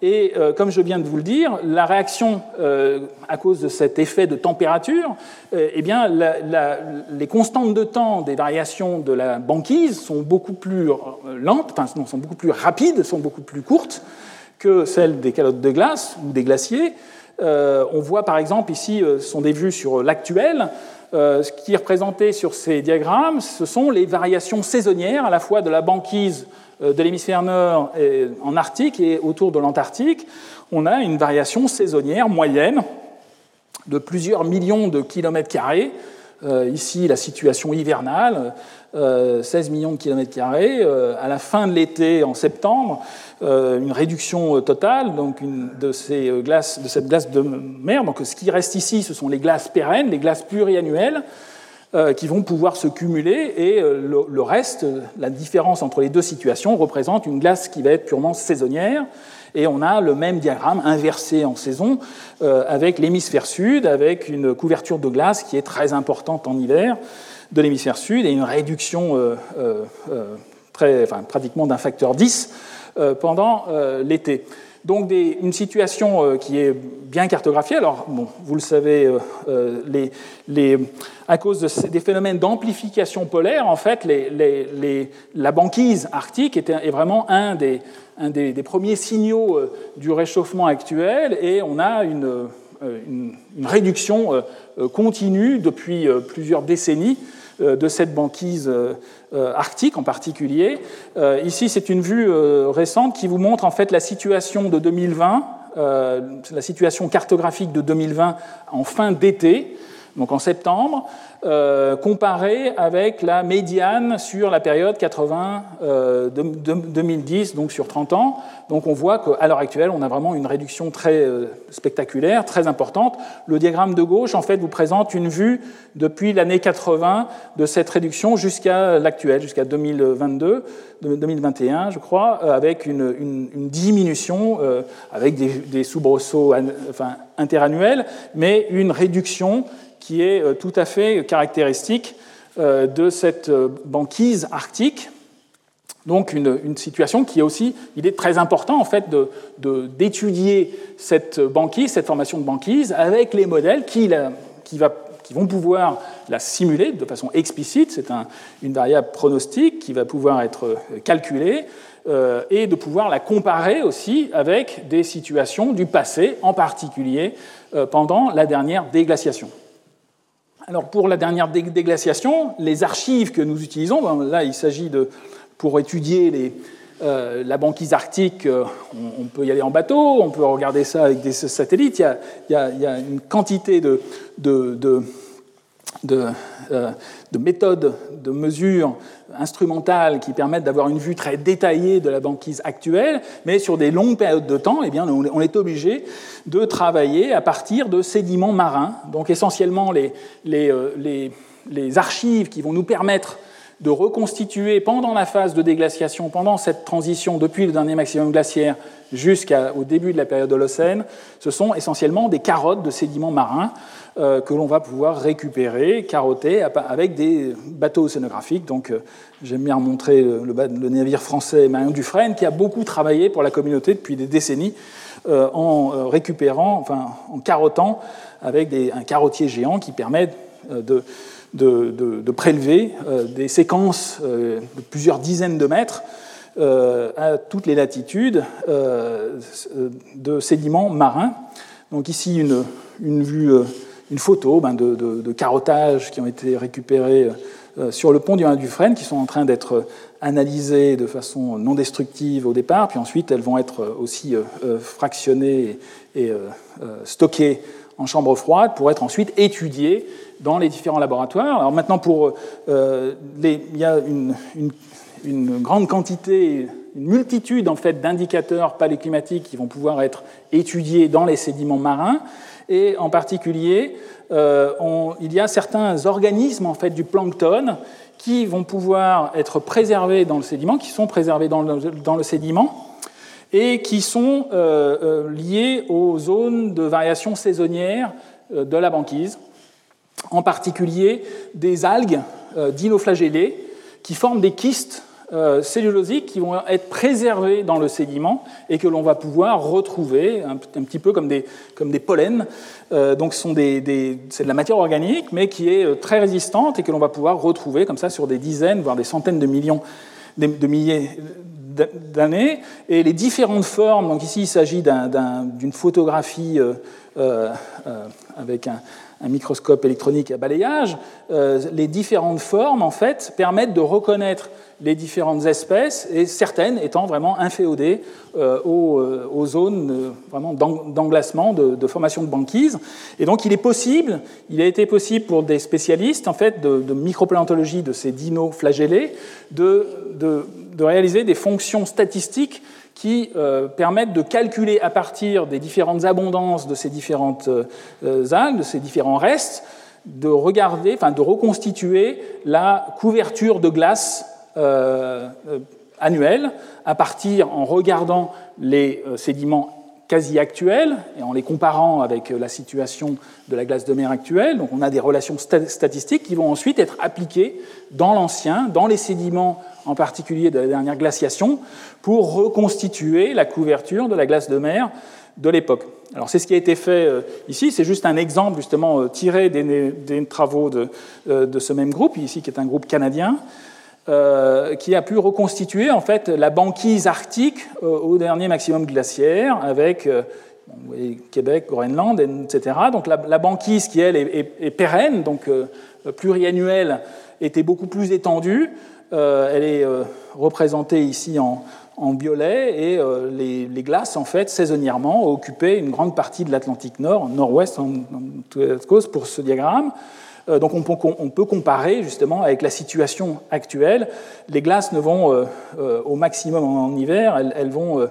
Et euh, comme je viens de vous le dire, la réaction euh, à cause de cet effet de température, euh, eh bien, les constantes de temps des variations de la banquise sont beaucoup plus lentes, enfin, sont beaucoup plus rapides, sont beaucoup plus courtes que celles des calottes de glace ou des glaciers. on voit par exemple ici, ce sont des vues sur l'actuel, ce qui est représenté sur ces diagrammes, ce sont les variations saisonnières à la fois de la banquise de l'hémisphère nord en Arctique et autour de l'Antarctique. On a une variation saisonnière moyenne de plusieurs millions de kilomètres carrés. ici, la situation hivernale, 16 euh, millions de kilomètres carrés. Euh, à la fin de l'été, en septembre, euh, une réduction totale donc de, ces glaces, de cette glace de mer. Donc ce qui reste ici, ce sont les glaces pérennes, les glaces pluriannuelles qui vont pouvoir se cumuler et le, reste, la différence entre les deux situations, représente une glace qui va être purement saisonnière. Et on a le même diagramme inversé en saison avec l'hémisphère sud, avec une couverture de glace qui est très importante en hiver de l'hémisphère sud et une réduction euh, euh, euh, très, enfin, pratiquement d'un facteur 10 pendant l'été. Donc une situation qui est bien cartographiée. Alors, vous le savez, les, les, à cause de des phénomènes d'amplification polaire, en fait, la banquise arctique est, vraiment un, des, premiers signaux du réchauffement actuel, et on a une, réduction continue depuis plusieurs décennies euh, de cette banquise euh, euh, arctique en particulier. Ici, c'est une vue récente qui vous montre en fait la situation de 2020, la situation cartographique de 2020 en fin d'été, donc en septembre. Euh, comparé avec la médiane sur la période 80-2010, euh, donc sur 30 ans. Donc on voit qu'à l'heure actuelle, on a vraiment une réduction très euh, spectaculaire, très importante. Le diagramme de gauche, en fait, vous présente une vue depuis l'année 80 de cette réduction jusqu'à l'actuel, jusqu'à 2022, 2021, je crois, avec une, diminution, avec des, des soubresauts enfin, interannuels, mais une réduction qui est euh, tout à fait caractéristique euh, de cette euh, banquise arctique. Donc une, situation qui est aussi, il est très important en fait d'étudier de, cette banquise, cette formation de banquise, avec les modèles qui, qui, va, qui vont pouvoir la simuler de façon explicite. C'est un, une variable pronostique qui va pouvoir être calculée et de pouvoir la comparer aussi avec des situations du passé, en particulier pendant la dernière déglaciation. Alors pour la dernière déglaciation, les archives que nous utilisons, ben, là il s'agit de, pour étudier euh, la banquise arctique, euh, on, peut y aller en bateau, on peut regarder ça avec des satellites, il y a, une quantité de, de méthodes de mesure instrumentales qui permettent d'avoir une vue très détaillée de la banquise actuelle, mais sur des longues périodes de temps, eh bien, on est obligé de travailler à partir de sédiments marins. Donc essentiellement euh, les, les archives qui vont nous permettre de reconstituer pendant la phase de déglaciation, pendant cette transition depuis le dernier maximum glaciaire jusqu'au début de la période Holocène, ce sont essentiellement des carottes de sédiments marins euh, que l'on va pouvoir récupérer, carotter avec des bateaux océanographiques. Donc, euh, j'aime bien montrer le, navire français Marion Dufresne qui a beaucoup travaillé pour la communauté depuis des décennies euh, en récupérant, enfin, en carottant avec un carottier géant qui permet de, prélever des séquences de plusieurs dizaines de mètres à toutes les latitudes de sédiments marins. Donc ici une vue une photo ben, de, de, carottages qui ont été récupérés euh, sur le pont du Dufresne, qui sont en train d'être analysées de façon non destructive au départ, puis ensuite elles vont être aussi euh, fractionnées et, stockées en chambre froide pour être ensuite étudiées dans les différents laboratoires. Alors maintenant, pour, euh, les, il y a une, grande quantité, une multitude en fait d'indicateurs paléclimatiques qui vont pouvoir être étudiés dans les sédiments marins et en particulier, euh, il y a certains organismes en fait, du plancton qui vont pouvoir être préservés dans le sédiment, qui sont préservés dans le, sédiment, et qui sont euh, euh, liés aux zones de variation saisonnière de la banquise, en particulier des algues dinoflagellées qui forment des kystes euh, cellulosiques qui vont être préservés dans le sédiment et que l'on va pouvoir retrouver un, petit peu comme des, comme des pollens. Euh, donc c'est de la matière organique, mais qui est euh, très résistante et que l'on va pouvoir retrouver comme ça sur des dizaines, voire des centaines de millions de milliers d'années. Et les différentes formes, donc ici il s'agit d'une photographie avec un, un microscope électronique à balayage, les différentes formes en fait permettent de reconnaître les différentes espèces, et certaines étant vraiment inféodées euh, euh, aux, zones euh, vraiment d'englacement, de, formation de banquise. Et donc il est possible, il a été possible pour des spécialistes en fait, de, de de ces dinos flagellés de, de, réaliser des fonctions statistiques qui permettent de calculer à partir des différentes abondances de ces différentes algues, de ces différents restes, de regarder, enfin de reconstituer la couverture de glace euh, euh, annuel à partir en regardant les euh, sédiments quasi actuels et en les comparant avec la situation de la glace de mer actuelle. Donc on a des relations statistiques qui vont ensuite être appliquées dans l'ancien, dans les sédiments en particulier de la dernière glaciation, pour reconstituer la couverture de la glace de mer de l'époque. Alors c'est ce qui a été fait ici, c'est juste un exemple justement tiré des, travaux de, ce même groupe, ici qui est un groupe canadien, euh, qui a pu reconstituer en fait la banquise arctique euh, au dernier maximum glaciaire avec euh, Québec, Groenland, etc. Donc la, banquise qui elle est, pérenne, donc pluriannuelle, était beaucoup plus étendue. elle est représentée ici en, violet et les, glaces en fait saisonnièrement occupaient une grande partie de l'Atlantique Nord, nord-ouest en, en, cause pour ce diagramme. Euh, donc on peut, comparer justement avec la situation actuelle. Les glaces ne vont euh, euh, au maximum en hiver, elles, vont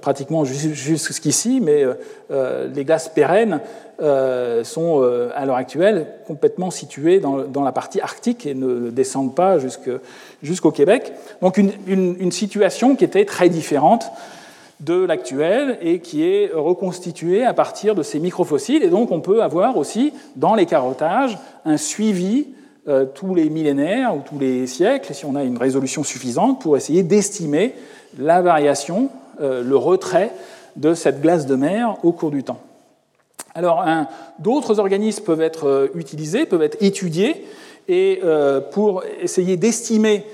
pratiquement jusqu'ici, mais les glaces pérennes sont à l'heure actuelle complètement situées dans, la partie arctique et ne descendent pas jusqu'au Québec. Donc une, situation qui était très différente de l'actuel et qui est reconstitué à partir de ces microfossiles. Et donc on peut avoir aussi dans les carottages un suivi euh, tous les millénaires ou tous les siècles, si on a une résolution suffisante, pour essayer d'estimer la variation, euh, le retrait de cette glace de mer au cours du temps. Alors d'autres organismes peuvent être euh, utilisés, peuvent être étudiés, et pour essayer d'estimer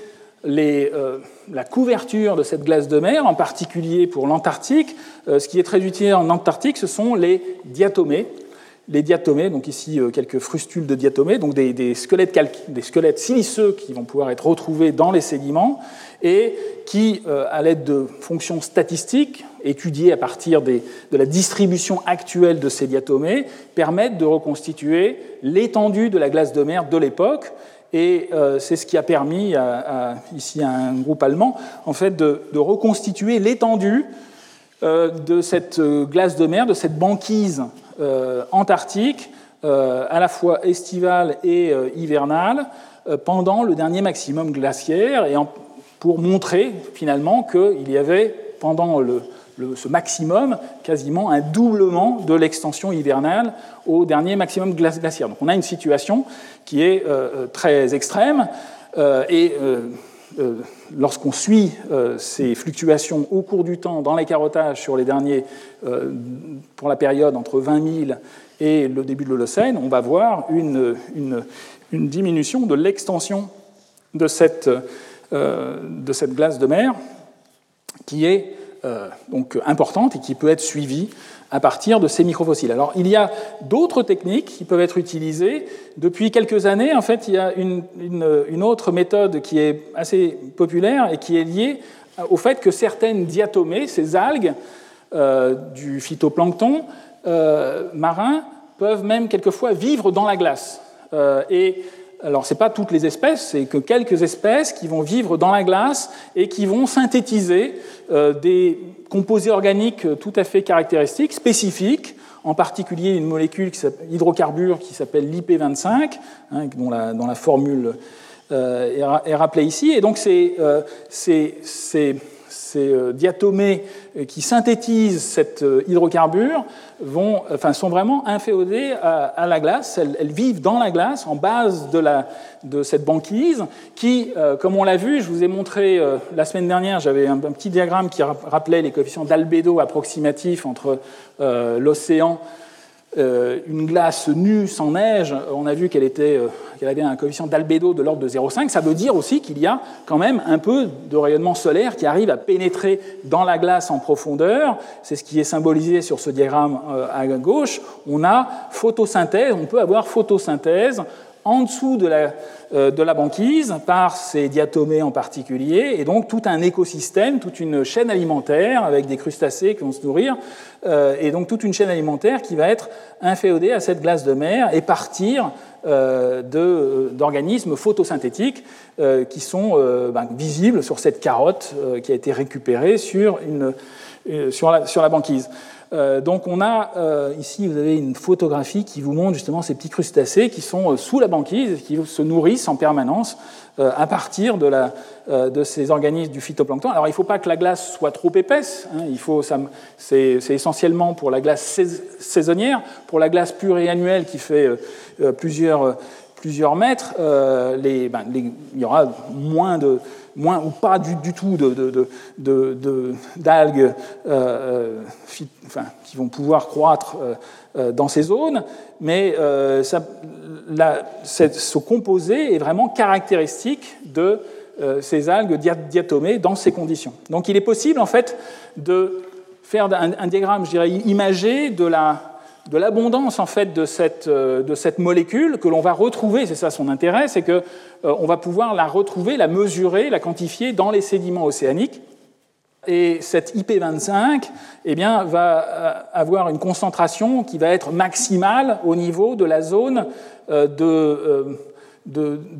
euh, la couverture de cette glace de mer, en particulier pour l'Antarctique. Euh, ce qui est très utile en Antarctique, ce sont les diatomées. Les diatomées, donc ici euh, quelques frustules de diatomées, donc des, squelettes, des squelettes siliceux qui vont pouvoir être retrouvés dans les sédiments et qui, à l'aide de fonctions statistiques étudiées à partir de la distribution actuelle de ces diatomées, permettent de reconstituer l'étendue de la glace de mer de l'époque et euh, c'est ce qui a permis ici à un groupe allemand en fait, de, reconstituer l'étendue euh, de cette euh, glace de mer, de cette banquise antarctique, à la fois estivale et hivernale, pendant le dernier maximum glaciaire, et pour montrer finalement qu'il y avait pendant le, ce maximum, quasiment un doublement de l'extension hivernale au dernier maximum glaciaire. Donc on a une situation qui est euh, euh, très extrême euh, et lorsqu'on suit ces fluctuations au cours du temps dans les carottages sur les derniers, pour la période entre 20 000 et le début de l'Holocène, on va voir une, diminution de l'extension de cette, glace de mer qui est donc importante et qui peut être suivie à partir de ces microfossiles. Alors, il y a d'autres techniques qui peuvent être utilisées. Depuis quelques années, en fait, il y a une, une, autre méthode qui est assez populaire et qui est liée au fait que certaines diatomées, ces algues euh, du phytoplancton euh, marin, peuvent même quelquefois vivre dans la glace. et alors, ce n'est pas toutes les espèces, c'est que quelques espèces qui vont vivre dans la glace et qui vont synthétiser euh, des composés organiques tout à fait caractéristiques, spécifiques, en particulier une molécule qui hydrocarbure qui s'appelle l'IP25, hein, dont, la, formule euh, est, rappelée ici. Et donc, c'est euh, ces euh, diatomées euh, qui synthétisent cet euh, hydrocarbure vont, enfin, sont vraiment inféodées à, la glace. Elles, vivent dans la glace, en base de, la, de cette banquise, qui, comme on l'a vu, je vous ai montré la semaine dernière, j'avais un, petit diagramme qui rappelait les coefficients d'albédo approximatifs entre l'océan une glace nue sans neige, on a vu qu'elle était qu'elle avait un coefficient d'albédo de l'ordre de 0,5, ça veut dire aussi qu'il y a quand même un peu de rayonnement solaire qui arrive à pénétrer dans la glace en profondeur. C'est ce qui est symbolisé sur ce diagramme euh, à gauche. On a photosynthèse, on peut avoir photosynthèse en dessous de la, euh, de la, banquise par ces diatomées en particulier, et donc tout un écosystème, toute une chaîne alimentaire avec des crustacés qui vont se nourrir, euh, et donc toute une chaîne alimentaire qui va être inféodée à cette glace de mer et partir euh, d'organismes photosynthétiques qui sont ben, visibles sur cette carotte qui a été récupérée sur, sur la banquise. Donc on a ici, vous avez une photographie qui vous montre justement ces petits crustacés qui sont sous la banquise, qui se nourrissent en permanence à partir de, ces organismes du phytoplancton. Alors il ne faut pas que la glace soit trop épaisse, hein, c'est essentiellement pour la glace saisonnière, pour la glace pluriannuelle qui fait euh, plusieurs, plusieurs mètres, euh, ben, il y aura moins, de, moins ou pas du, tout d'algues euh, qui vont pouvoir croître dans ces zones, mais la, ce composé est vraiment caractéristique de ces algues diatomées dans ces conditions. Donc il est possible en fait de faire un, un diagramme, je dirais, imagé de la de l'abondance en fait de cette, euh, de cette molécule que l'on va retrouver, c'est ça son intérêt, c'est qu'on euh, va pouvoir la retrouver, la mesurer, la quantifier dans les sédiments océaniques. Et cette IP25 eh bien, va euh, avoir une concentration qui va être maximale au niveau de la zone de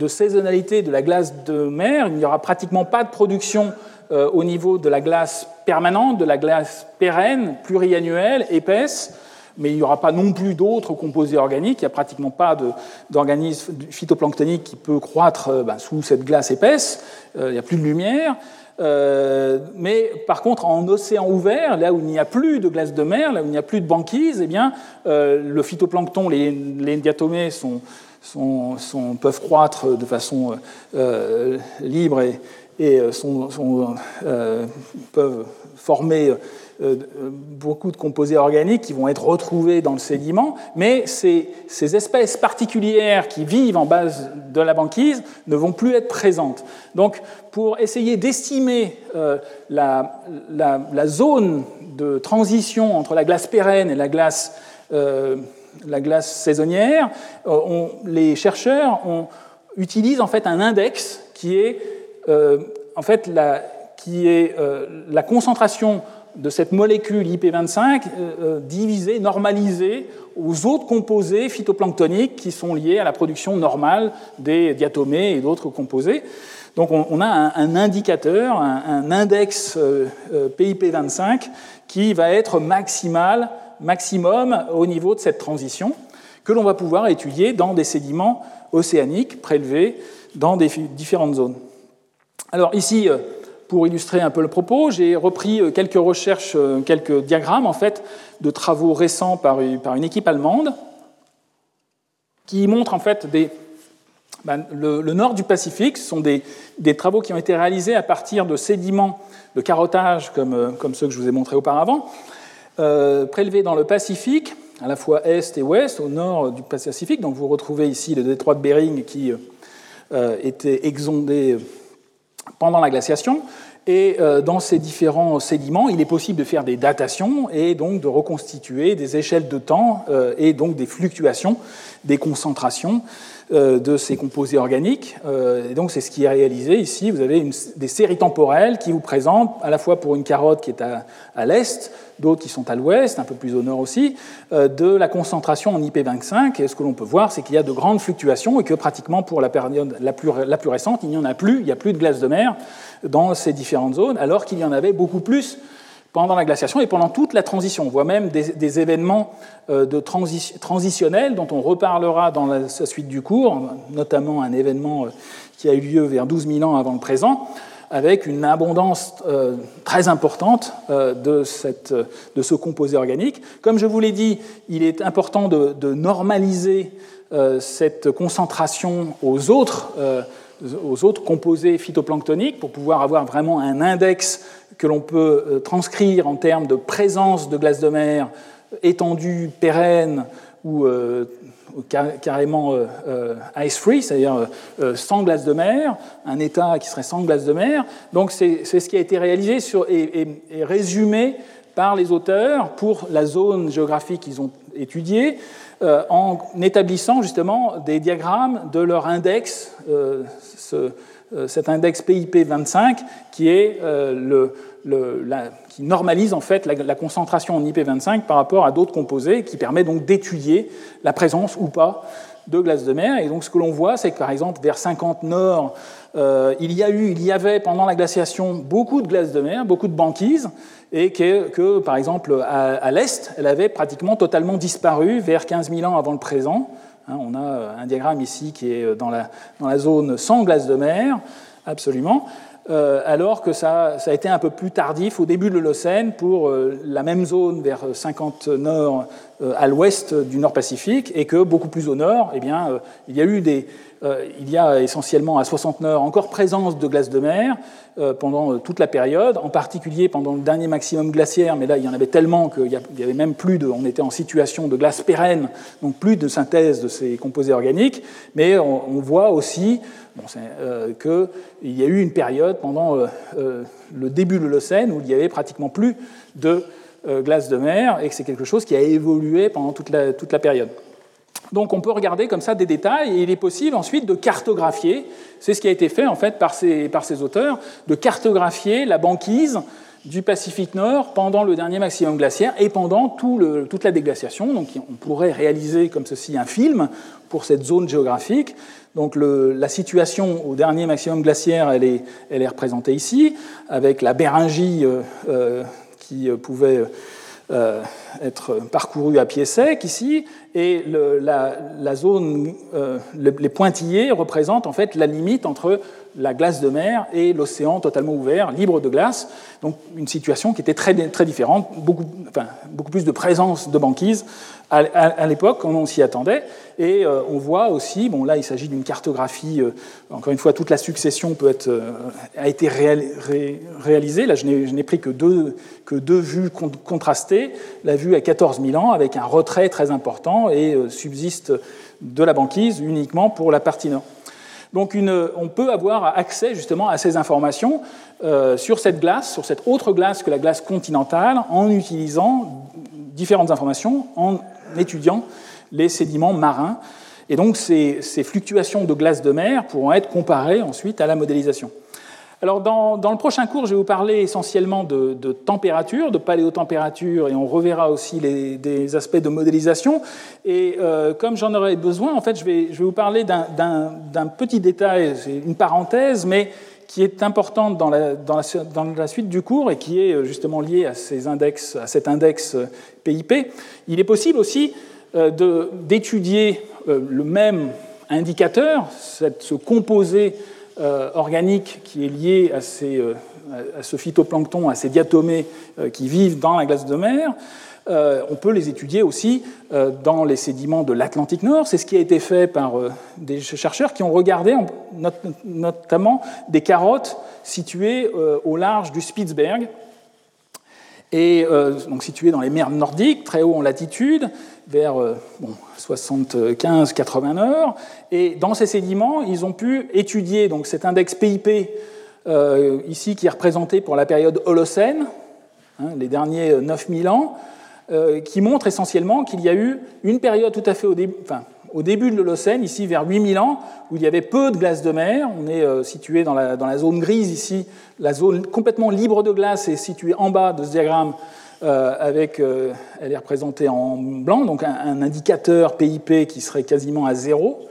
saisonnalité de la glace de mer. Il n'y aura pratiquement pas de production au niveau de la glace permanente, de la glace pérenne, pluriannuelle, épaisse mais il n'y aura pas non plus d'autres composés organiques. Il n'y a pratiquement pas d'organisme phytoplanctonique qui peut croître euh, ben, sous cette glace épaisse. Euh, il n'y a plus de lumière. Euh, mais par contre, en océan ouvert, là où il n'y a plus de glace de mer, là où il n'y a plus de banquise, eh bien, le phytoplancton, les, diatomées peuvent croître de façon libre et, peuvent former beaucoup de composés organiques qui vont être retrouvés dans le sédiment, mais ces, espèces particulières qui vivent en base de la banquise ne vont plus être présentes. Donc, pour essayer d'estimer euh, la, zone de transition entre la glace pérenne et la glace, euh, saisonnière, les chercheurs utilisent en fait un index qui est en fait la, qui est la concentration de cette molécule IP25 euh, euh, divisée, normalisée aux autres composés phytoplanctoniques qui sont liés à la production normale des diatomées et d'autres composés. Donc on, a un, indicateur, un, index euh, PIP25 qui va être maximal, maximum au niveau de cette transition, que l'on va pouvoir étudier dans des sédiments océaniques prélevés dans des différentes zones. Alors ici, pour illustrer un peu le propos, j'ai repris euh, quelques recherches, euh, quelques diagrammes en fait, de travaux récents par une équipe allemande qui montrent en fait ben, le, nord du Pacifique. Ce sont des, travaux qui ont été réalisés à partir de sédiments de carottage comme, euh, ceux que je vous ai montrés auparavant, prélevés dans le Pacifique, à la fois est et ouest, au nord du Pacifique. Donc vous retrouvez ici le détroit de Bering qui était exondé pendant la glaciation. Et euh, dans ces différents sédiments, il est possible de faire des datations et donc de reconstituer des échelles de temps euh, et donc des fluctuations des concentrations de ces composés organiques. Et donc c'est ce qui est réalisé ici. Vous avez des séries temporelles qui vous présentent à la fois pour une carotte qui est à l'est, d'autres qui sont à l'ouest, un peu plus au nord aussi, euh, de la concentration en IP25. Et ce que l'on peut voir, c'est qu'il y a de grandes fluctuations et que pratiquement pour la période la plus, la plus récente, il n'y en a plus, il n'y a plus de glace de mer dans ces différentes zones, alors qu'il y en avait beaucoup plus pendant la glaciation et pendant toute la transition. On voit même des, événements euh, de transitionnels dont on reparlera dans la suite du cours, notamment un événement euh, qui a eu lieu vers 12 000 ans avant le présent, avec une abondance euh, très importante de, ce composé organique. Comme je vous l'ai dit, il est important de, normaliser cette concentration aux autres, aux autres composés phytoplanctoniques pour pouvoir avoir vraiment un index que l'on peut transcrire en termes de présence de glace de mer étendu, pérenne ou carrément ice-free, c'est-à-dire sans glace de mer, un état qui serait sans glace de mer. Donc c'est ce qui a été réalisé sur, et, résumé par les auteurs pour la zone géographique qu'ils ont étudiée. en établissant justement des diagrammes de leur index, euh, cet index PIP 25 qui, est, euh, le, qui normalise en fait la, concentration en IP25 par rapport à d'autres composés, qui permet donc d'étudier la présence ou pas de glace de mer. Et donc ce que l'on voit, c'est que par exemple vers 50 nord, euh, il y a eu, il y avait pendant la glaciation beaucoup de glace de mer, beaucoup de banquises, et que, que par exemple à, à l'est, elle avait pratiquement totalement disparu vers 15 000 ans avant le présent. Hein, on a euh, un diagramme ici qui est euh, dans la, zone sans glace de mer, absolument, euh, alors que ça, ça, a été un peu plus tardif au début de l'Holocène pour la même zone vers 50 nord à l'ouest du Nord Pacifique, et que beaucoup plus au nord, eh bien, il y a eu des, il y a essentiellement à 60 nord encore présence de glace de mer, euh, pendant euh, toute la période, en particulier pendant le dernier maximum glaciaire, mais là il y en avait tellement qu'il y avait même plus de, on était en situation de glace pérenne, donc plus de synthèse de ces composés organiques, mais on, voit aussi euh, qu'il y a eu une période pendant le début de l'Holocène où il y avait pratiquement plus de glace de mer et que c'est quelque chose qui a évolué pendant toute la période. Donc on peut regarder comme ça des détails et il est possible ensuite de cartographier, c'est ce qui a été fait en fait par ces, par ces auteurs, de cartographier la banquise du Pacifique Nord pendant le dernier maximum glaciaire et pendant tout le, toute la déglaciation. Donc on pourrait réaliser comme ceci un film pour cette zone géographique. Donc la situation au dernier maximum glaciaire, elle est, elle est représentée ici, avec la Béringie euh, euh, qui pouvait euh, être parcouru à pied sec ici, et la, zone, euh, les pointillés représentent en fait la limite entre la glace de mer et l'océan totalement ouvert, libre de glace. Donc une situation qui était très, très différente, beaucoup, beaucoup plus de présence de banquise à, l'époque, on s'y attendait. Et euh, on voit aussi, bon là il s'agit d'une cartographie, euh, encore une fois toute la succession euh, a été réalisée, là je n'ai pris que deux, que deux vues contrastées, la vue à 14 000 ans avec un retrait très important et subsiste de la banquise uniquement pour la partie nord. Donc on peut avoir accès justement à ces informations euh, sur cette glace, sur cette autre glace que la glace continentale, en utilisant différentes informations, en étudiant les sédiments marins. Et donc ces fluctuations de glace de mer pourront être comparées ensuite à la modélisation. Alors, dans, le prochain cours, je vais vous parler essentiellement de, température, de paléotempérature, et on reverra aussi les, des aspects de modélisation. Et euh, comme j'en aurai besoin, en fait, je vais, je vais vous parler d'un petit détail, une parenthèse, mais qui est importante dans la, dans, la, dans suite du cours et qui est euh, justement lié à, ces index, à cet index PIP. Euh, Il est possible aussi d'étudier le même indicateur, cette, ce composé euh, organique qui est lié à, ces, euh, à, ce phytoplancton, à ces diatomées euh, qui vivent dans la glace de mer. on peut les étudier aussi dans les sédiments de l'Atlantique Nord. C'est ce qui a été fait par des chercheurs qui ont regardé notamment des carottes situées au large du Spitzberg, et donc situées dans les mers nordiques, très haut en latitude, vers bon, 75-80 nord. Et dans ces sédiments, ils ont pu étudier donc, cet index PIP, euh, ici qui est représenté pour la période Holocène, hein, les derniers 9000 ans, euh, qui montre essentiellement qu'il y a eu une période tout à fait au, début, au début de l'Holocène, ici vers 8000 ans, où il y avait peu de glace de mer. On est euh, situé dans la, dans la, zone grise ici. La zone complètement libre de glace est située en bas de ce diagramme euh, avec, euh, elle est représentée en blanc, donc un, indicateur PIP qui serait quasiment à zéro.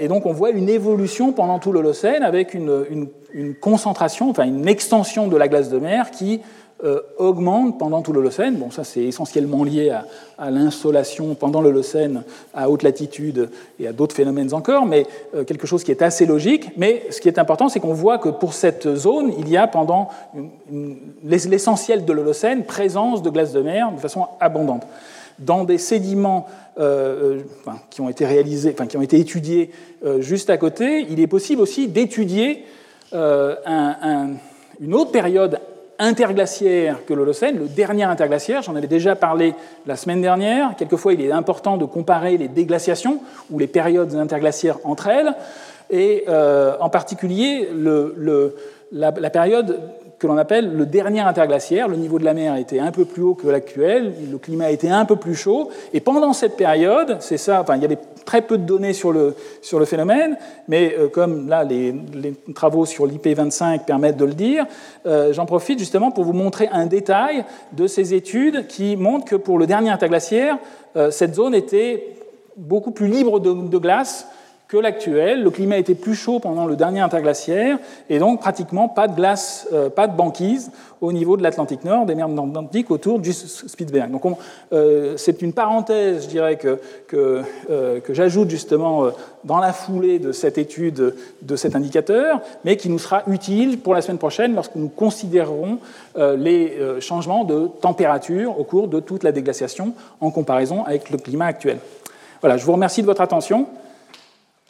Et donc on voit une évolution pendant tout l'Holocène avec une, une, concentration, enfin une extension de la glace de mer qui euh, augmente pendant tout l'Holocène. Bon, ça c'est essentiellement lié à, l'insolation pendant l'Holocène à haute latitude et à d'autres phénomènes encore, mais euh, quelque chose qui est assez logique. Mais ce qui est important, c'est qu'on voit que pour cette zone, il y a pendant l'essentiel de l'Holocène présence de glace de mer de façon abondante. Dans des sédiments euh, qui ont été réalisés, qui ont été étudiés juste à côté, il est possible aussi d'étudier un, un, une autre période interglaciaire que l'Holocène, le dernier interglaciaire. J'en avais déjà parlé la semaine dernière. Quelquefois, il est important de comparer les déglaciations ou les périodes interglaciaires entre elles. Et euh, en particulier, le, la, la, période que l'on appelle le dernier interglaciaire. Le niveau de la mer était un peu plus haut que l'actuel, le climat était un peu plus chaud, et pendant cette période, c'est ça, enfin, il y avait très peu de données sur le, sur le phénomène, mais euh, comme là, les, travaux sur l'IP25 permettent de le dire, euh, j'en profite justement pour vous montrer un détail de ces études qui montrent que pour le dernier interglaciaire, euh, cette zone était beaucoup plus libre de glace que l'actuel. Le climat était plus chaud pendant le dernier interglaciaire et donc pratiquement pas de glace, euh, pas de banquise au niveau de l'Atlantique Nord, des mers Atlantiques autour du Spitzberg. Donc euh, c'est une parenthèse, je dirais, que, que, euh, j'ajoute justement dans la foulée de cette étude de cet indicateur, mais qui nous sera utile pour la semaine prochaine lorsque nous considérerons les changements de température au cours de toute la déglaciation en comparaison avec le climat actuel. Voilà, je vous remercie de votre attention